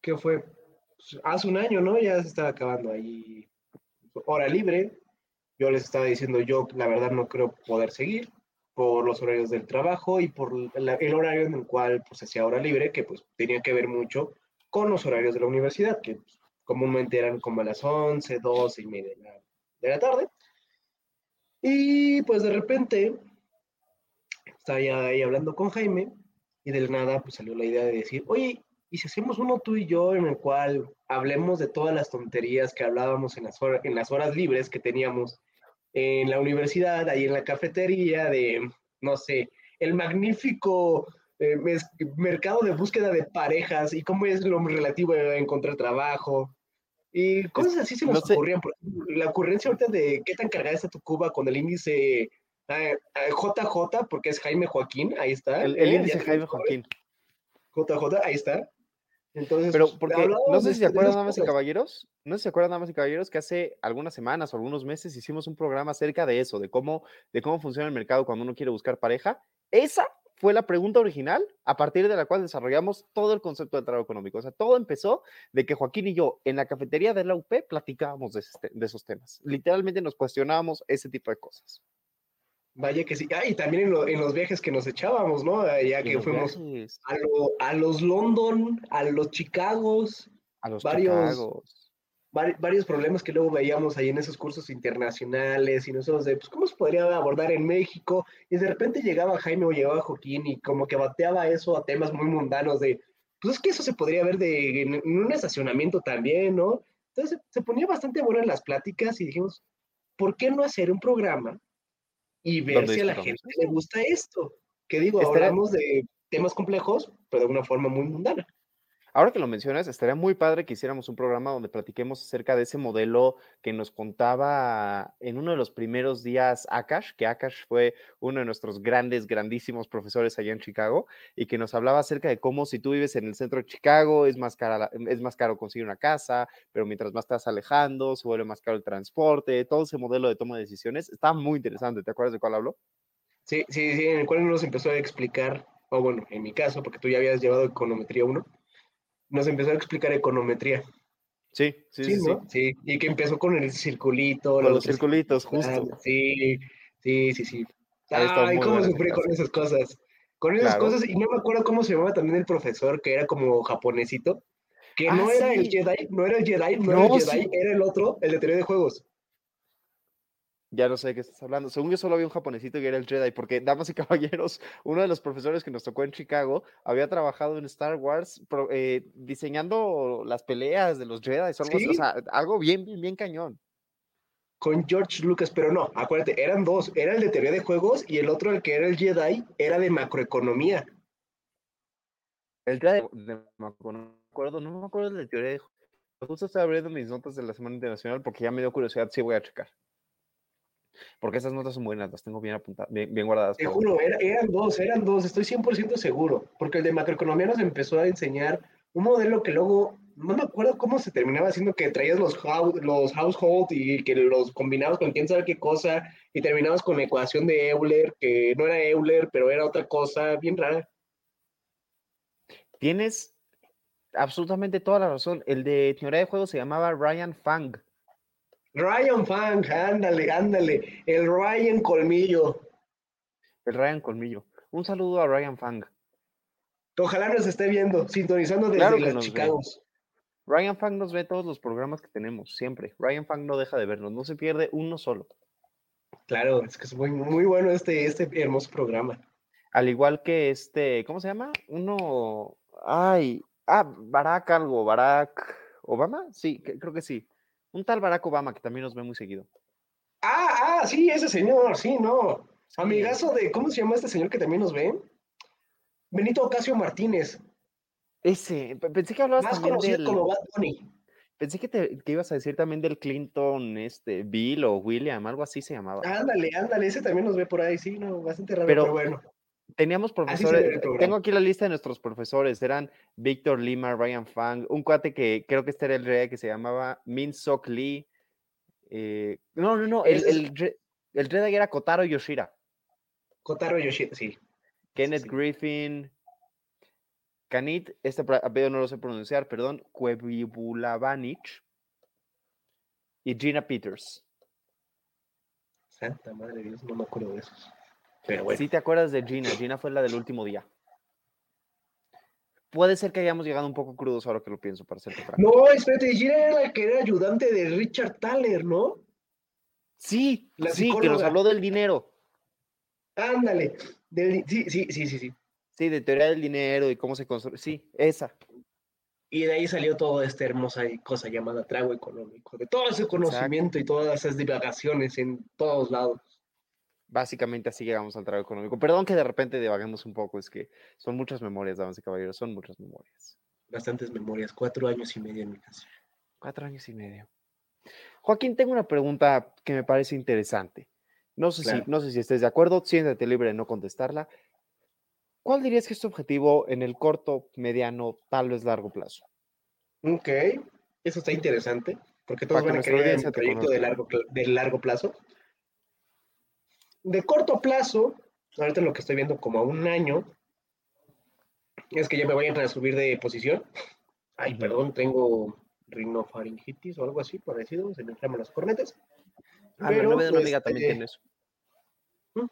¿qué fue? Pues, hace un año, ¿no? Ya se estaba acabando ahí hora libre. Yo les estaba diciendo, yo la verdad no creo poder seguir por los horarios del trabajo y por el horario en el cual pues hacía hora libre, que pues tenía que ver mucho con los horarios de la universidad, que comúnmente eran como a las 11, 12 y media de la, tarde. Y pues de repente estaba ya ahí hablando con Jaime y de nada pues salió la idea de decir, oye, ¿y si hacemos uno tú y yo en el cual hablemos de todas las tonterías que hablábamos en las, horas, en las horas libres que teníamos en la universidad, ahí en la cafetería, de, no sé, el magnífico eh, mercado de búsqueda de parejas y cómo es lo relativo a encontrar trabajo. Y cosas así se nos ocurrían. la ocurrencia ahorita de qué tan cargada está tu Cuba con el índice JJ, ah, porque es Jaime Joaquín, ahí está. El, el índice Jaime Joaquín. JJ, ahí está. Entonces, pero porque no sé si se acuerdan, damas y caballeros, no sé si se acuerdan, damas y caballeros, que hace algunas semanas o algunos meses hicimos un programa acerca de eso, de cómo, de cómo funciona el mercado cuando uno quiere buscar pareja. Esa fue la pregunta original a partir de la cual desarrollamos todo el concepto del trabajo económico. O sea, todo empezó de que Joaquín y yo en la cafetería de la UP platicábamos de, de esos temas. Literalmente nos cuestionábamos ese tipo de cosas. Vaya que sí. Ah, y también en, los viajes que nos echábamos, ¿no? Ya que fuimos a, los London, a los Chicagos, a los varios, varios problemas que luego veíamos ahí en esos cursos internacionales y nosotros de, pues, ¿cómo se podría abordar en México? Y de repente llegaba Jaime o llegaba Joaquín y como que bateaba eso a temas muy mundanos de, pues es que eso se podría ver de, en, un estacionamiento también, ¿no? Entonces se ponía bastante bueno en las pláticas y dijimos, ¿por qué no hacer un programa y ver si a la gente le gusta esto. Que digo, hablamos de temas complejos, pero de una forma muy mundana. Ahora que lo mencionas, estaría muy padre que hiciéramos un programa donde platiquemos acerca de ese modelo que nos contaba en uno de los primeros días Akash, que Akash fue uno de nuestros grandes, grandísimos profesores allá en Chicago, y que nos hablaba acerca de cómo si tú vives en el centro de Chicago es más, cara, es más caro conseguir una casa, pero mientras más estás alejando, se vuelve más caro el transporte, todo ese modelo de toma de decisiones. Está muy interesante, ¿te acuerdas de cuál habló? Sí, sí, sí, en el cual nos empezó a explicar, o bueno, en mi caso, porque tú ya habías llevado econometría 1 nos empezó a explicar econometría. Sí, sí, sí. Sí, y que empezó con el circulito. Con los, circulitos, justo. Sí, sí, sí, sí. Ay, cómo sufrí con esas cosas. Con esas cosas, y no me acuerdo cómo se llamaba también el profesor, que era como japonesito, que no ah, era el Jedi, no era el Jedi, no, era el Jedi, era el otro, el de teoría de juegos. Ya no sé de qué estás hablando. Según yo solo había un japonesito que era el Jedi, porque, damas y caballeros, uno de los profesores que nos tocó en Chicago había trabajado en Star Wars eh, diseñando las peleas de los Jedi, algo, o sea, algo bien, bien, bien cañón. Con George Lucas, pero no, acuérdate, eran dos, era el de teoría de juegos y el otro, el que era el Jedi, era de macroeconomía. El Jedi de macroeconomía, no me acuerdo, no me acuerdo de teoría de juegos. Justo estoy abriendo mis notas de la Semana Internacional porque ya me dio curiosidad, sí voy a checar. Porque esas notas son buenas, las tengo bien apuntadas, bien, guardadas. Te juro, eran dos, eran dos, estoy 100% seguro. Porque el de macroeconomía nos empezó a enseñar un modelo que luego, no me acuerdo cómo se terminaba haciendo que traías los, los household y que los combinabas con quién sabe qué cosa y terminabas con la ecuación de Euler, que no era Euler, pero era otra cosa bien rara. Tienes absolutamente toda la razón. El de teoría de juego se llamaba Ryan Fang. Ryan Fang, ándale, ándale. El Ryan Colmillo. El Ryan Colmillo. Un saludo a Ryan Fang. Ojalá nos esté viendo, sintonizando desde las Chicagos. Ryan Fang nos ve todos los programas que tenemos, siempre. Ryan Fang no deja de vernos, no se pierde uno solo. Claro, es que es muy, muy bueno este, este hermoso programa. Al igual que este, ¿cómo se llama? Uno, ay, ah, Barack algo, Barack Obama, sí, creo que sí. Un tal Barack Obama que también nos ve muy seguido. Ah, ah, sí, ese señor, sí, no. Amigazo de, ¿cómo se llama este señor que también nos ve? Benito Ocasio Martínez. Ese, pensé que hablabas también del... como Bad Bunny. Pensé que, te, ibas a decir también del Clinton, este, Bill o William, algo así se llamaba. Ándale, ándale, ese también nos ve por ahí, sí, no, bastante raro, pero, bueno. Teníamos profesores, tengo aquí la lista de nuestros profesores, eran Víctor Lima, Ryan Fang, un cuate que creo que este era el rey que se llamaba Min Sok Lee. Eh, no, no, no, el, el, el rey era Kotaro Yoshira. Kotaro Yoshira, sí. Kenneth Griffin, Kanit, este apellido no lo sé pronunciar, perdón, Kuebulavanich y Gina Peters. Santa madre de Dios, no me acuerdo de esos. Si te acuerdas de Gina, Gina fue la del último día. Puede ser que hayamos llegado un poco crudos ahora que lo pienso, para ser franco. No, espérate, Gina era la que era ayudante de Richard Thaler, ¿no? Sí, sí, que nos habló del dinero. Ándale, sí, sí, sí, sí, sí. Sí, de teoría del dinero y cómo se construye. Sí, esa. Y de ahí salió toda esta hermosa cosa llamada trago económico, de todo ese conocimiento y todas esas divagaciones en todos lados. Básicamente así llegamos al trabajo económico. Perdón que de repente devaguemos un poco, es que son muchas memorias, damas y caballeros, son muchas memorias. Bastantes memorias, cuatro años y medio en mi casa. Cuatro años y medio. Joaquín, tengo una pregunta que me parece interesante. No sé, si, no sé si estés de acuerdo, siéntate libre de no contestarla. ¿Cuál dirías que es tu objetivo en el corto, mediano, tal vez largo plazo? Ok, eso está interesante, porque todos van a querer un proyecto de largo, de largo plazo. De corto plazo, ahorita lo que estoy viendo como a un año, es que ya me vayan a subir de posición. Ay, perdón, tengo rinofaringitis o algo así parecido, se me inflaman las cornetas. Ah, pero, una amiga también este, tiene eso. ¿Mm?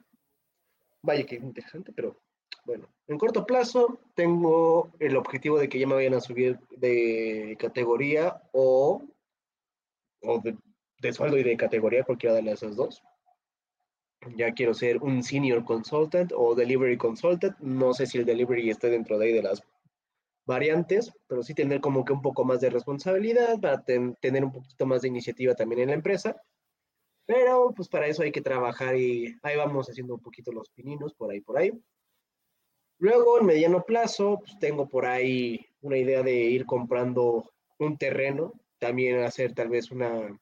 Vaya que interesante, pero bueno, en corto plazo tengo el objetivo de que ya me vayan a subir de categoría o, o de, de sueldo y de categoría, cualquiera de esas dos. Ya quiero ser un senior consultant o delivery consultant. No sé si el delivery esté dentro de ahí de las variantes, pero sí tener como que un poco más de responsabilidad para tener un poquito más de iniciativa también en la empresa. Pero pues para eso hay que trabajar y ahí vamos haciendo un poquito los pininos por ahí, por ahí. Luego, en mediano plazo, pues tengo por ahí una idea de ir comprando un terreno, también hacer tal vez una,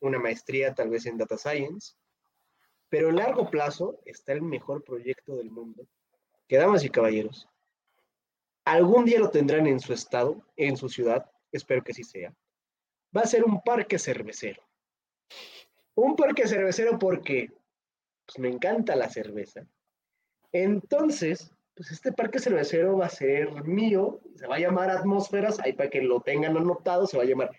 una maestría, tal vez en Data Science. Pero en largo plazo está el mejor proyecto del mundo, que damas y caballeros, algún día lo tendrán en su estado, en su ciudad, espero que sí sea. Va a ser un parque cervecero. Un parque cervecero porque pues, me encanta la cerveza. Entonces, pues este parque cervecero va a ser mío, se va a llamar Atmósferas, ahí para que lo tengan anotado, se va a llamar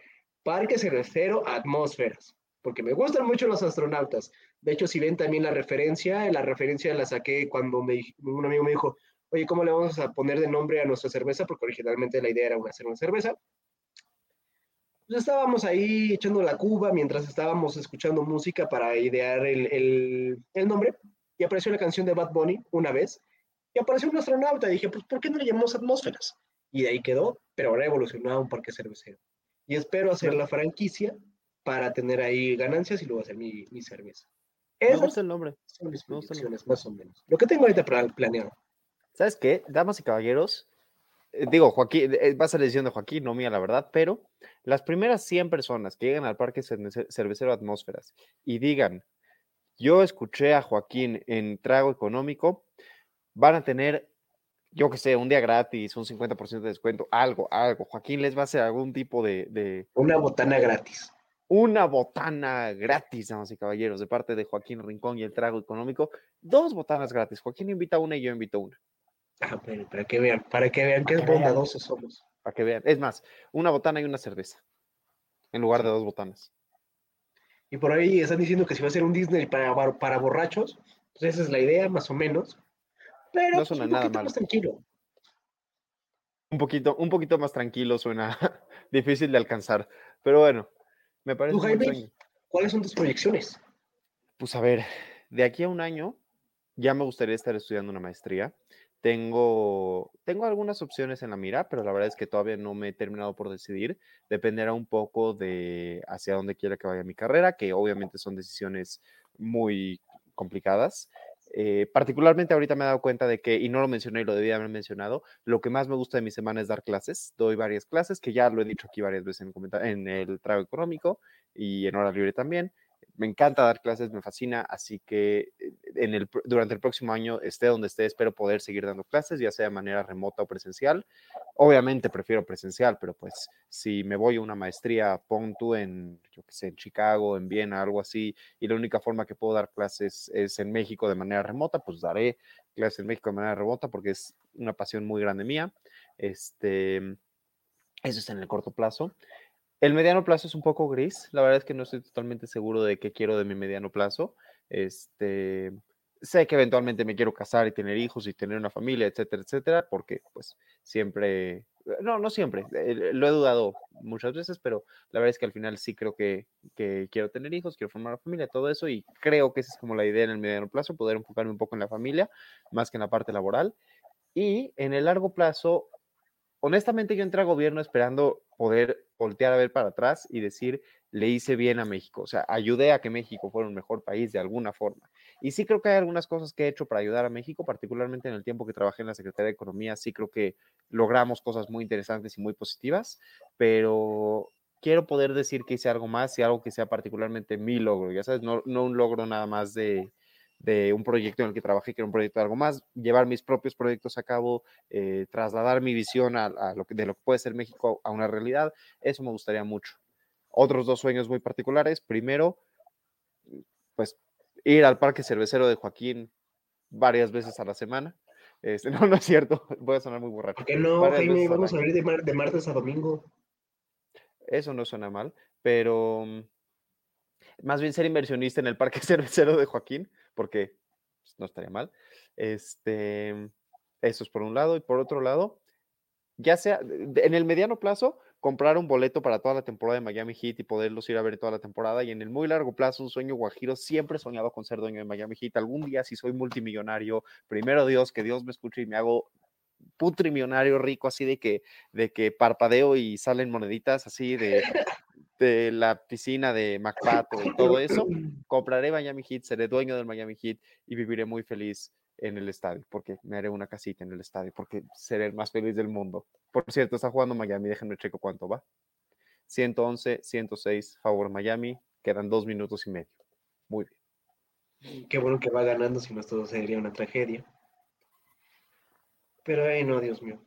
Parque Cervecero Atmósferas, porque me gustan mucho los astronautas. De hecho, si ven también la referencia, la referencia la saqué cuando me, un amigo me dijo, oye, ¿cómo le vamos a poner de nombre a nuestra cerveza? Porque originalmente la idea era hacer una cerveza. Pues estábamos ahí echando la cuba mientras estábamos escuchando música para idear el, el, nombre y apareció la canción de Bad Bunny una vez y apareció un astronauta y dije, pues, ¿por qué no le llamamos atmósferas? Y de ahí quedó, pero ahora evolucionó a un parque cervecero. Y espero hacer la franquicia para tener ahí ganancias y luego hacer mi, mi cerveza. Me gusta el nombre. Son mis más o menos. Lo que tengo ahorita planeado. ¿Sabes qué? Damas y caballeros, eh, digo, Joaquín, eh, va a ser decisión de Joaquín, no mía, la verdad, pero las primeras 100 personas que llegan al Parque Cervecero Atmósferas y digan, yo escuché a Joaquín en trago económico, van a tener, yo que sé, un día gratis, un 50% de descuento, algo, algo. Joaquín les va a hacer algún tipo de... Una botana gratis una botana gratis, damas y caballeros, de parte de Joaquín Rincón y el Trago Económico. Dos botanas gratis. Joaquín invita una y yo invito una. Ah, para que vean, para que vean qué bondadosos somos. Para que vean. Es más, una botana y una cerveza. En lugar de dos botanas. Y por ahí están diciendo que si va a ser un Disney para, para borrachos, pues esa es la idea, más o menos. Pero no suena pues, un nada poquito más tranquilo. Un poquito, un poquito más tranquilo suena difícil de alcanzar. Pero bueno, me parece. ¿Tú, ¿Cuáles son tus proyecciones? Pues a ver, de aquí a un año ya me gustaría estar estudiando una maestría. Tengo, tengo algunas opciones en la mira, pero la verdad es que todavía no me he terminado por decidir. Dependerá un poco de hacia dónde quiera que vaya mi carrera, que obviamente son decisiones muy complicadas. Eh, particularmente ahorita me he dado cuenta de que, y no lo mencioné y lo debía haber mencionado, lo que más me gusta de mi semana es dar clases. Doy varias clases, que ya lo he dicho aquí varias veces en, en el trago económico y en hora libre también me encanta dar clases, me fascina, así que eh, durante el próximo año, esté donde esté, espero poder seguir dando clases, ya sea de manera remota o presencial. Obviamente prefiero presencial, pero pues si me voy a una maestría, pon tú en, yo qué sé, en Chicago, en Viena, algo así, y la única forma que puedo dar clases es en México de manera remota, pues daré clases en México de manera remota porque es una pasión muy grande mía. Este, eso es en el corto plazo. El mediano plazo es un poco gris. La verdad es que no estoy totalmente seguro de qué quiero de mi mediano plazo. Este, sé que eventualmente me quiero casar y tener hijos y tener una familia, etcétera, etcétera, porque pues siempre, no, no siempre, eh, lo he dudado muchas veces, pero la verdad es que al final sí creo que, que quiero tener hijos, quiero formar una familia, todo eso, y creo que esa es como la idea en el mediano plazo, poder enfocarme un poco en la familia, más que en la parte laboral. Y en el largo plazo, honestamente yo entré a gobierno esperando poder voltear a ver para atrás y decir, le hice bien a México, o sea, ayudé a que México fuera un mejor país de alguna forma. Y sí creo que hay algunas cosas que he hecho para ayudar a México, particularmente en el tiempo que trabajé en la Secretaría de Economía, sí creo que logramos cosas muy interesantes y muy positivas, pero quiero poder decir que hice algo más y algo que sea particularmente mi logro, ya sabes, no, no un logro nada más de, de un proyecto en el que trabajé, que era un proyecto de algo más, llevar mis propios proyectos a cabo, eh, trasladar mi visión a, lo que, de lo que puede ser México a una realidad, eso me gustaría mucho. Otros dos sueños muy particulares, primero, pues ir al Parque Cervecero de Joaquín varias veces a la semana. Este, no, no es cierto, voy a sonar muy borracho. ¿Por no, Jaime? Vamos a abrir de, de martes a domingo. Eso no suena mal, pero mm, más bien ser inversionista en el Parque Cervecero de Joaquín, porque pues, no estaría mal. Este, eso es por un lado. Y por otro lado, ya sea en el mediano plazo, comprar un boleto para toda la temporada de Miami Heat y poderlos ir a ver toda la temporada. Y en el muy largo plazo, un sueño guajiro. Siempre he soñado con ser dueño de Miami Heat. Algún día, si soy multimillonario, primero Dios, que Dios me escuche y me hago putrimillonario rico, así de que, de que parpadeo y salen moneditas así de, de la piscina de MacPato y todo eso, compraré Miami Heat, seré dueño del Miami Heat y viviré muy feliz en el estadio, porque me haré una casita en el estadio, porque seré el más feliz del mundo. Por cierto, está jugando Miami, déjenme checo cuánto va. 111, 106, favor Miami, quedan dos minutos y medio. Muy bien. Qué bueno que va ganando, si no todo sería una tragedia. Pero, ay, no, Dios mío.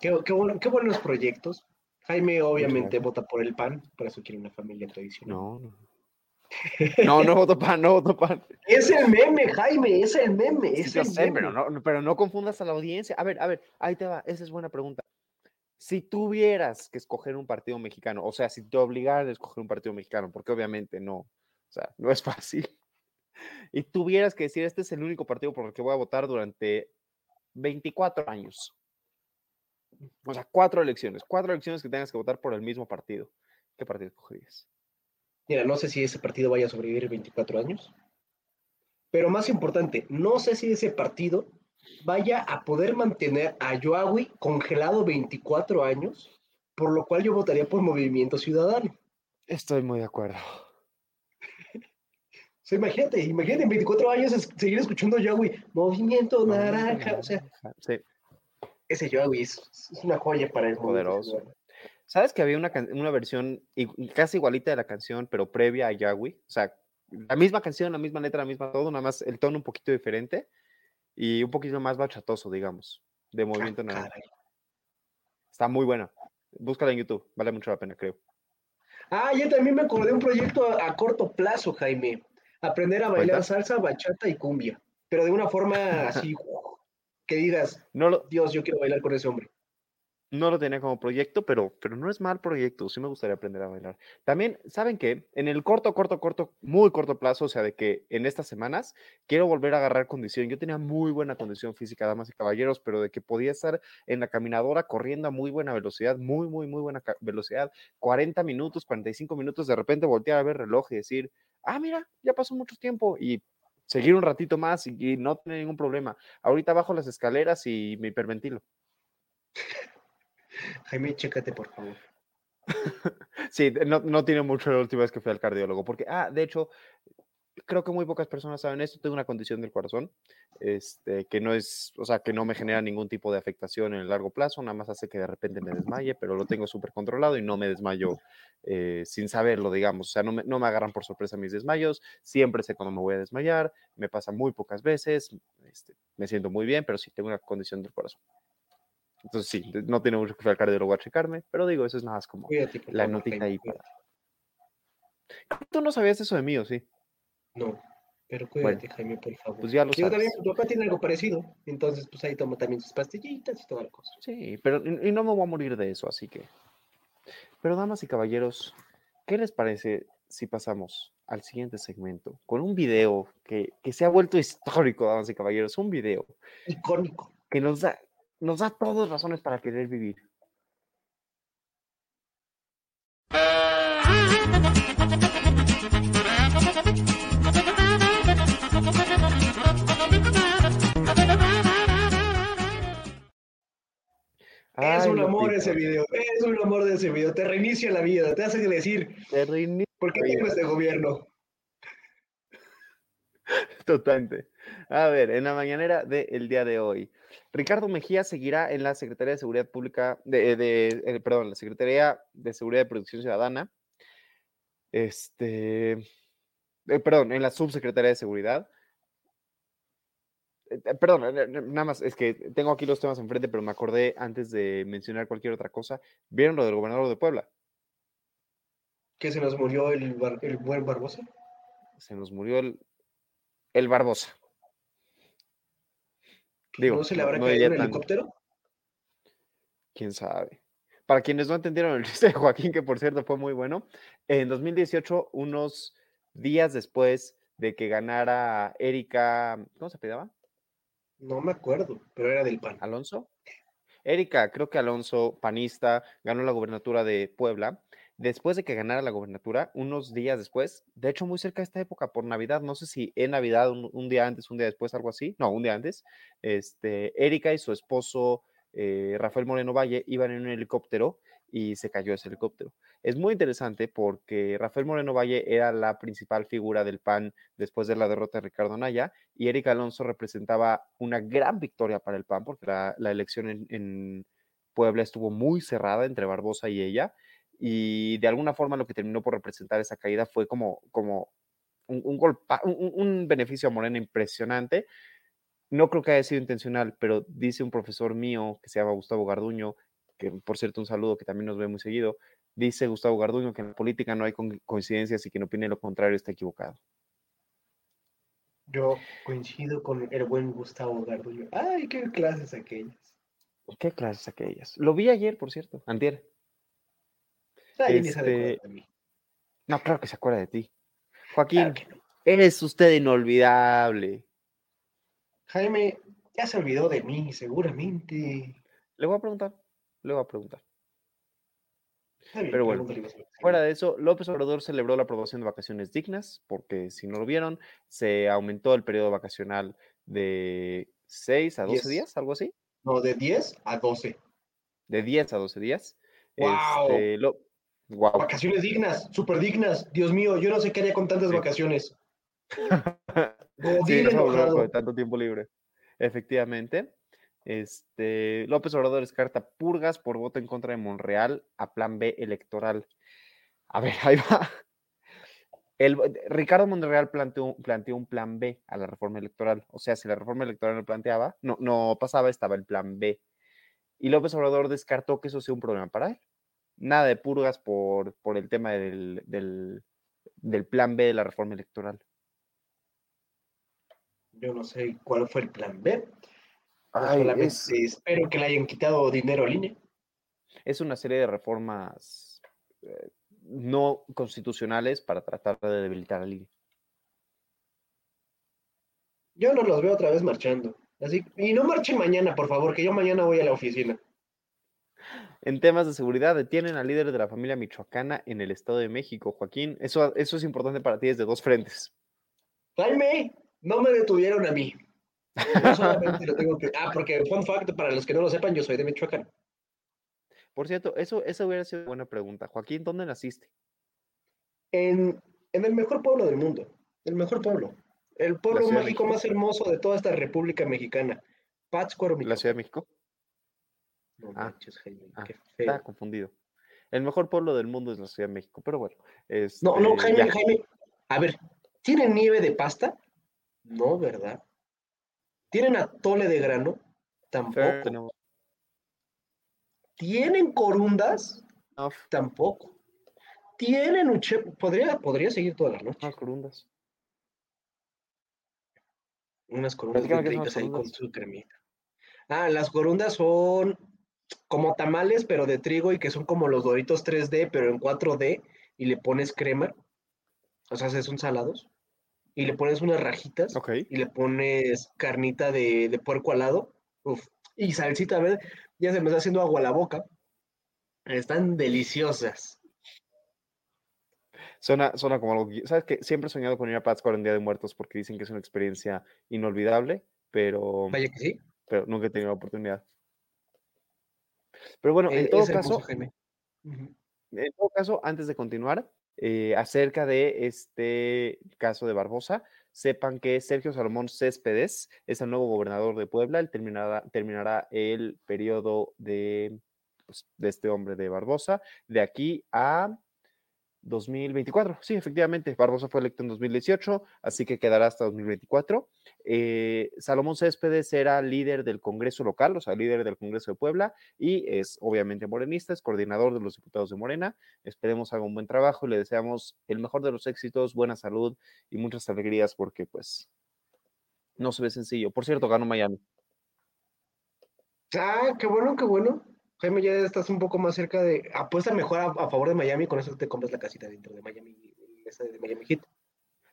Qué, qué, bueno, qué buenos proyectos. Jaime obviamente vota por el PAN, por eso quiere una familia tradicional. No, no. No, no voto PAN, no voto PAN. Es el meme, Jaime, es el meme. Es el meme. Pero, no, pero no confundas a la audiencia. A ver, a ver, ahí te va, esa es buena pregunta. Si tuvieras que escoger un partido mexicano, o sea, si te obligaran a escoger un partido mexicano, porque obviamente no, o sea, no es fácil, y tuvieras que decir, este es el único partido por el que voy a votar durante 24 años, o sea, cuatro elecciones, cuatro elecciones que tengas que votar por el mismo partido. ¿Qué partido escogerías? Mira, no sé si ese partido vaya a sobrevivir 24 años, pero más importante, no sé si ese partido vaya a poder mantener a Yoawi congelado 24 años, por lo cual yo votaría por Movimiento Ciudadano. Estoy muy de acuerdo. o imagínate, imagínate en 24 años seguir escuchando a Yoawi, Movimiento Naranja, o sea. Sí ese Yowie es, una joya para el poderoso. ¿Sabes que había una, una versión casi igualita de la canción, pero previa a Yahweh? O sea, la misma canción, la misma letra, la misma todo, nada más el tono un poquito diferente y un poquito más bachatoso, digamos, de movimiento ah, Está muy buena. Búscala en YouTube, vale mucho la pena, creo. Ah, yo también me acordé de un proyecto a, corto plazo, Jaime. Aprender a bailar salsa, bachata y cumbia, pero de una forma así que digas, no lo, Dios, yo quiero bailar con ese hombre. No lo tenía como proyecto, pero, pero no es mal proyecto. Sí me gustaría aprender a bailar. También, ¿saben qué? En el corto, corto, corto, muy corto plazo, o sea, de que en estas semanas quiero volver a agarrar condición. Yo tenía muy buena condición física, damas y caballeros, pero de que podía estar en la caminadora corriendo a muy buena velocidad, muy, muy, muy buena velocidad, 40 minutos, 45 minutos, de repente voltear a ver reloj y decir, ah, mira, ya pasó mucho tiempo y seguir un ratito más y, no tener ningún problema. Ahorita bajo las escaleras y me hiperventilo. Jaime, chécate, por favor. sí, no, no, tiene mucho la última vez que fui al cardiólogo, porque, ah, de hecho, creo que muy pocas personas saben esto, tengo una condición del corazón, este, que no es, o sea, que no me genera ningún tipo de afectación en el largo plazo, nada más hace que de repente me desmaye, pero lo tengo súper controlado y no me desmayo eh, sin saberlo, digamos, o sea, no me, no me agarran por sorpresa mis desmayos, siempre sé cuándo me voy a desmayar, me pasa muy pocas veces, este, me siento muy bien, pero sí tengo una condición del corazón. Entonces sí, no tiene mucho que ver al cardiólogo a checarme, pero digo, eso es nada más como la notita ahí para... Tú no sabías eso de mí, ¿o sí? No, pero cuídate, Jaime, por favor. Pues ya lo Yo también, tu papá tiene algo parecido, entonces pues ahí tomo también sus pastillitas y toda la cosa. Sí, pero y no me voy a morir de eso, así que. Pero damas y caballeros, ¿qué les parece si pasamos al siguiente segmento con un video que, que se ha vuelto histórico, damas y caballeros? Un video icónico que nos da, nos da todas razones para querer vivir. Es una ese video, es un amor de ese video. Te reinicia la vida, te hace decir, Te ¿por qué tengo este gobierno? Totalmente. A ver, en la mañanera del día de hoy, Ricardo Mejía seguirá en la Secretaría de Seguridad Pública, de, de- eh, perdón, la Secretaría de Seguridad y Protección Ciudadana, este, eh, perdón, en la Subsecretaría de Seguridad. Eh, Perdón, eh, eh, nada más, es que tengo aquí los temas enfrente, pero me acordé antes de mencionar cualquier otra cosa. ¿Vieron lo del gobernador de Puebla? ¿Que se nos murió el, bar- el buen Barbosa? Se nos murió el, el Barbosa. ¿Que Digo, ¿No se le no- habrá no caído un tan- helicóptero? quién sabe. Para quienes no entendieron el chiste de Joaquín, que por cierto fue muy bueno, en 2018, unos días después de que ganara Erika, ¿cómo se apellidaba? No me acuerdo, pero era del PAN. Alonso. Erika, creo que Alonso, panista, ganó la gobernatura de Puebla. Después de que ganara la gobernatura, unos días después, de hecho muy cerca de esta época, por Navidad, no sé si en Navidad, un, día antes, un día después, algo así, no, un día antes, este, Erika y su esposo eh, Rafael Moreno Valle iban en un helicóptero y se cayó ese helicóptero. Es muy interesante porque Rafael Moreno Valle era la principal figura del PAN después de la derrota de Ricardo Anaya y Erika Alonso representaba una gran victoria para el PAN porque la, elección en, en Puebla estuvo muy cerrada entre Barbosa y ella y de alguna forma lo que terminó por representar esa caída fue como, como un, un, un- un- beneficio a Morena impresionante. No creo que haya sido intencional, pero dice un profesor mío que se llama Gustavo Garduño, que por cierto un saludo que también nos ve muy seguido, dice Gustavo Garduño que en la política no hay coincidencias y quien opine lo contrario está equivocado. Yo coincido con el buen Gustavo Garduño. Ay, qué clases aquellas. ¿Qué clases aquellas? Lo vi ayer, por cierto, antier. Este, acuerda de mí. No, claro que se acuerda de ti. Joaquín, Claro no. eres usted inolvidable. Jaime, ya se olvidó de mí, seguramente. Le voy a preguntar, le voy a preguntar. Bien, Pero bueno. Fuera de eso, López Obrador celebró la aprobación de vacaciones dignas, porque si no lo vieron, se aumentó el periodo vacacional de 6 a 12 Diez. días, algo así, No, de 10 a 12. de 10 a 12 días. ¡Guau! Este, lo- guau. Vacaciones dignas, súper dignas. Dios mío, yo no sé qué haría con tantas Sí. vacaciones. Sí, no de tanto tiempo libre. Efectivamente. Este, López Obrador descarta purgas por voto en contra de Monreal a plan B electoral. A ver, ahí va. El, Ricardo Monreal planteó, planteó un plan B a la reforma electoral. O sea, si la reforma electoral no planteaba, no, no pasaba, estaba el plan B. Y López Obrador descartó que eso sea un problema para él. Nada de purgas por, por el tema del, del, del plan B de la reforma electoral. Yo no sé cuál fue el plan B. Ay, solamente es- espero que le hayan quitado dinero al INE. es una serie de reformas eh, no constitucionales para tratar de debilitar al INE. Yo no los veo otra vez marchando. Así, y no marchen mañana, por favor, que yo mañana voy a la oficina. En temas de seguridad, detienen al líder de la familia michoacana en el Estado de México, Joaquín. Eso, eso es importante para ti desde dos frentes. Jaime, no me detuvieron a mí. Yo solamente lo tengo que. Ah, porque, fun fact, para los que no lo sepan, yo soy de Michoacán. Por cierto, eso, esa hubiera sido una buena pregunta. Joaquín, ¿dónde naciste? En, en el mejor pueblo del mundo. El mejor pueblo. El pueblo mágico más hermoso de toda esta República Mexicana. Pátzcuaro, ¿La Ciudad de México? No Ah. manches, Jaime, Ah, qué Estaba feo. confundido. El mejor pueblo del mundo es la Ciudad de México, pero bueno. No, no, este, Jaime, ya. Jaime. A ver, ¿tienen nieve de pasta? No, ¿verdad? ¿Tienen atole de grano? Tampoco. ¿Tienen corundas? Enough. Tampoco. ¿Tienen uche? Podría, podría seguir toda la noche. No, corundas. Unas corundas ricas ahí con su cremita. Ah, las corundas son como tamales, pero de trigo y que son como los doritos 3D, pero en 4D y le pones crema. O sea, son salados. Y le pones unas rajitas y le pones carnita de, de puerco al lado. Uf. Y salsita verde. Ya se me está haciendo agua la boca. Están deliciosas. Suena, suena como algo. que- ¿Sabes qué? Siempre he soñado con ir a Pátzcuaro en Día de Muertos porque dicen que es una experiencia inolvidable, pero, Vaya que sí. pero nunca he tenido la oportunidad. Pero bueno, en Eh, todo caso, en todo caso, antes de continuar, eh, acerca de este caso de Barbosa, sepan que Sergio Salomón Céspedes es el nuevo gobernador de Puebla. Él terminará, terminará el periodo de, pues, de este hombre de Barbosa de aquí a 2024. Sí, efectivamente, Barbosa fue electo en 2018, así que quedará hasta 2024. Eh, Salomón Céspedes era líder del Congreso local, o sea, líder del Congreso de Puebla, y es obviamente morenista, es coordinador de los diputados de Morena. Esperemos haga un buen trabajo y le deseamos el mejor de los éxitos, buena salud y muchas alegrías, porque pues no se ve sencillo. Por cierto, ganó Miami. Ah, qué bueno, qué bueno. Jaime, ya estás un poco más cerca de. Apuesta mejor a, a favor de Miami, con eso te compras la casita dentro de Miami, esa de Miami Heat.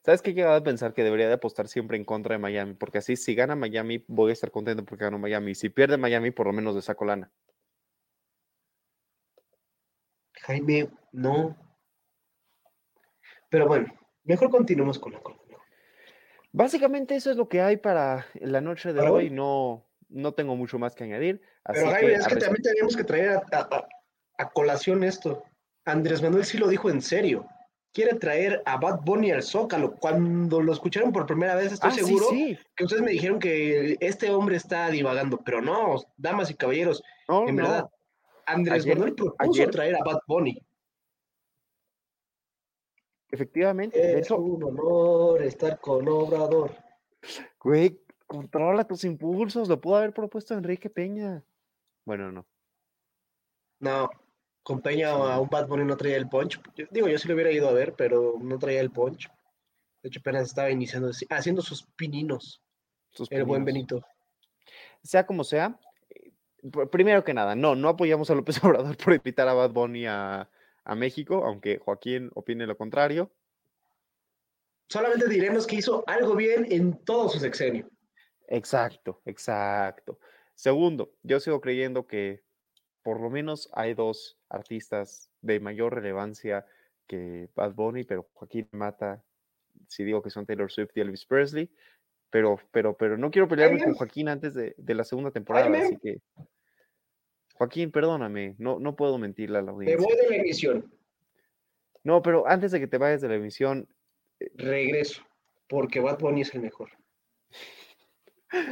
¿Sabes qué he llegado a pensar que debería de apostar siempre en contra de Miami? Porque así, si gana Miami, voy a estar contento porque ganó Miami. Si pierde Miami, por lo menos le saco lana. Jaime, no. Pero bueno, mejor continuemos con la columna. Básicamente eso es lo que hay para la noche de hoy. hoy. No, no tengo mucho más que añadir. Así Pero Jaime, que, es que también teníamos que traer a, a- a- a colación esto. Andrés Manuel sí lo dijo en serio. Quiere traer a Bad Bunny al Zócalo. Cuando lo escucharon por primera vez, estoy Ah, seguro sí. que ustedes me dijeron que este hombre está divagando, pero no, damas y caballeros, No, en no. verdad, Andrés Ayer- Manuel propuso ayer- traer a Bad Bunny. Efectivamente. De Es hecho, un honor estar con Obrador. güey, controla tus impulsos. Lo pudo haber propuesto Enrique Peña. Bueno, no. No, con Peña a un Bad Bunny no traía el punch. Yo- digo, yo sí lo hubiera ido a ver, pero no traía el punch. De hecho, apenas estaba iniciando, haciendo sus pininos. Sus El buen. Benito. Sea como sea, eh, pr- primero que nada, no, no apoyamos a López Obrador por invitar a Bad Bunny a, a México, aunque Joaquín opine lo contrario. Solamente diremos que hizo algo bien en todo su sexenio. Exacto, exacto. Segundo, yo sigo creyendo que por lo menos hay dos artistas de mayor relevancia que Bad Bunny, pero Joaquín mata si digo que son Taylor Swift y Elvis Presley. Pero, pero, pero no quiero pelearme con. Joaquín antes de, de la segunda temporada, así que. Joaquín, perdóname, no, no puedo mentirle a la audiencia. voy de la emisión, No, pero antes de que te vayas de la emisión, regreso, porque Bad Bunny es el mejor.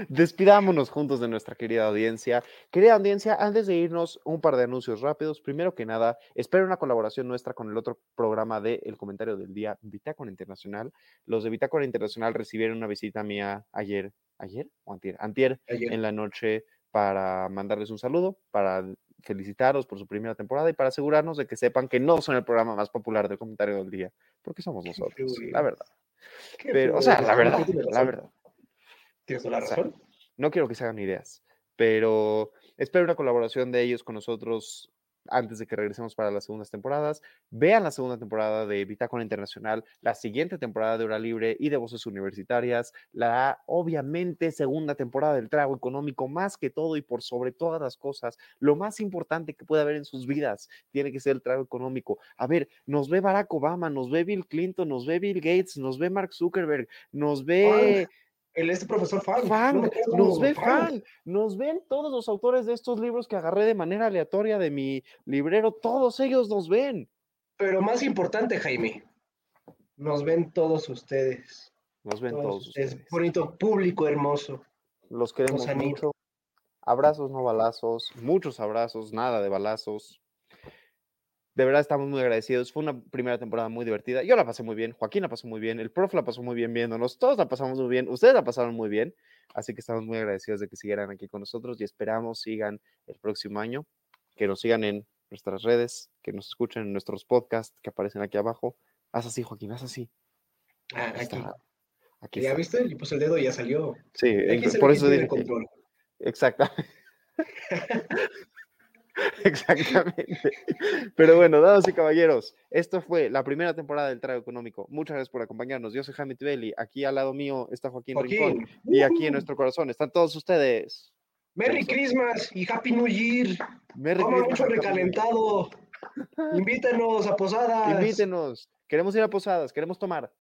Despidámonos juntos de nuestra querida audiencia. Querida audiencia, antes de irnos, un par de anuncios rápidos. Primero que nada, espero una colaboración nuestra con el otro programa de El Comentario del Día, Bitácora Internacional. Los de Bitácora Internacional recibieron una visita mía ayer, ¿ayer o antier? Antier Ayer. en la noche para mandarles un saludo, para felicitarlos por su primera temporada y para asegurarnos de que sepan que no son el programa más popular del Comentario del Día, porque somos nosotros, la verdad. Pero, o sea, la verdad, la verdad. Tienes toda la O sea, razón. no quiero que se hagan ideas, pero espero una colaboración de ellos con nosotros antes de que regresemos para las segundas temporadas. Vean la segunda temporada de Bitácora Internacional, la siguiente temporada de Hora Libre y de Voces Universitarias, la obviamente segunda temporada del Trago Económico, más que todo y por sobre todas las cosas, lo más importante que puede haber en sus vidas tiene que ser el Trago Económico. A ver, nos ve Barack Obama, nos ve Bill Clinton, nos ve Bill Gates, nos ve Mark Zuckerberg, nos ve... El este profesor no Fang, me acuerdo, nos ve Fang. Fang, nos ven todos los autores de estos libros que agarré de manera aleatoria de mi librero, todos ellos nos ven. Pero más importante, Jaime, nos ven todos ustedes. Nos ven Todos, todos ustedes. ustedes. Bonito público hermoso. Los queremos mucho. Abrazos, no balazos, muchos abrazos, nada de balazos. De verdad estamos muy agradecidos. Fue una primera temporada muy divertida. Yo la pasé muy bien, Joaquín la pasó muy bien, el profe la pasó muy bien viéndonos, todos la pasamos muy bien, ustedes la pasaron muy bien. Así que estamos muy agradecidos de que siguieran aquí con nosotros y esperamos sigan el próximo año, que nos sigan en nuestras redes, que nos escuchen en nuestros podcasts que aparecen aquí abajo. Haz así, Joaquín, haz así. Ah, Aquí aquí. ¿Ya está. viste? Y pues el dedo ya salió. Sí, por eso dije. control. Exactamente. Pero bueno, damas y caballeros, esto fue la primera temporada del Trago Económico. Muchas gracias por acompañarnos. Yo soy Jaime Tibeli. Aquí al lado mío está Joaquín, Rincón. Y aquí en nuestro corazón están todos ustedes. Merry Christmas y Happy New Year. Merry Christmas, mucho recalentado. Invítenos a posadas. Invítenos. Queremos ir a posadas, queremos tomar.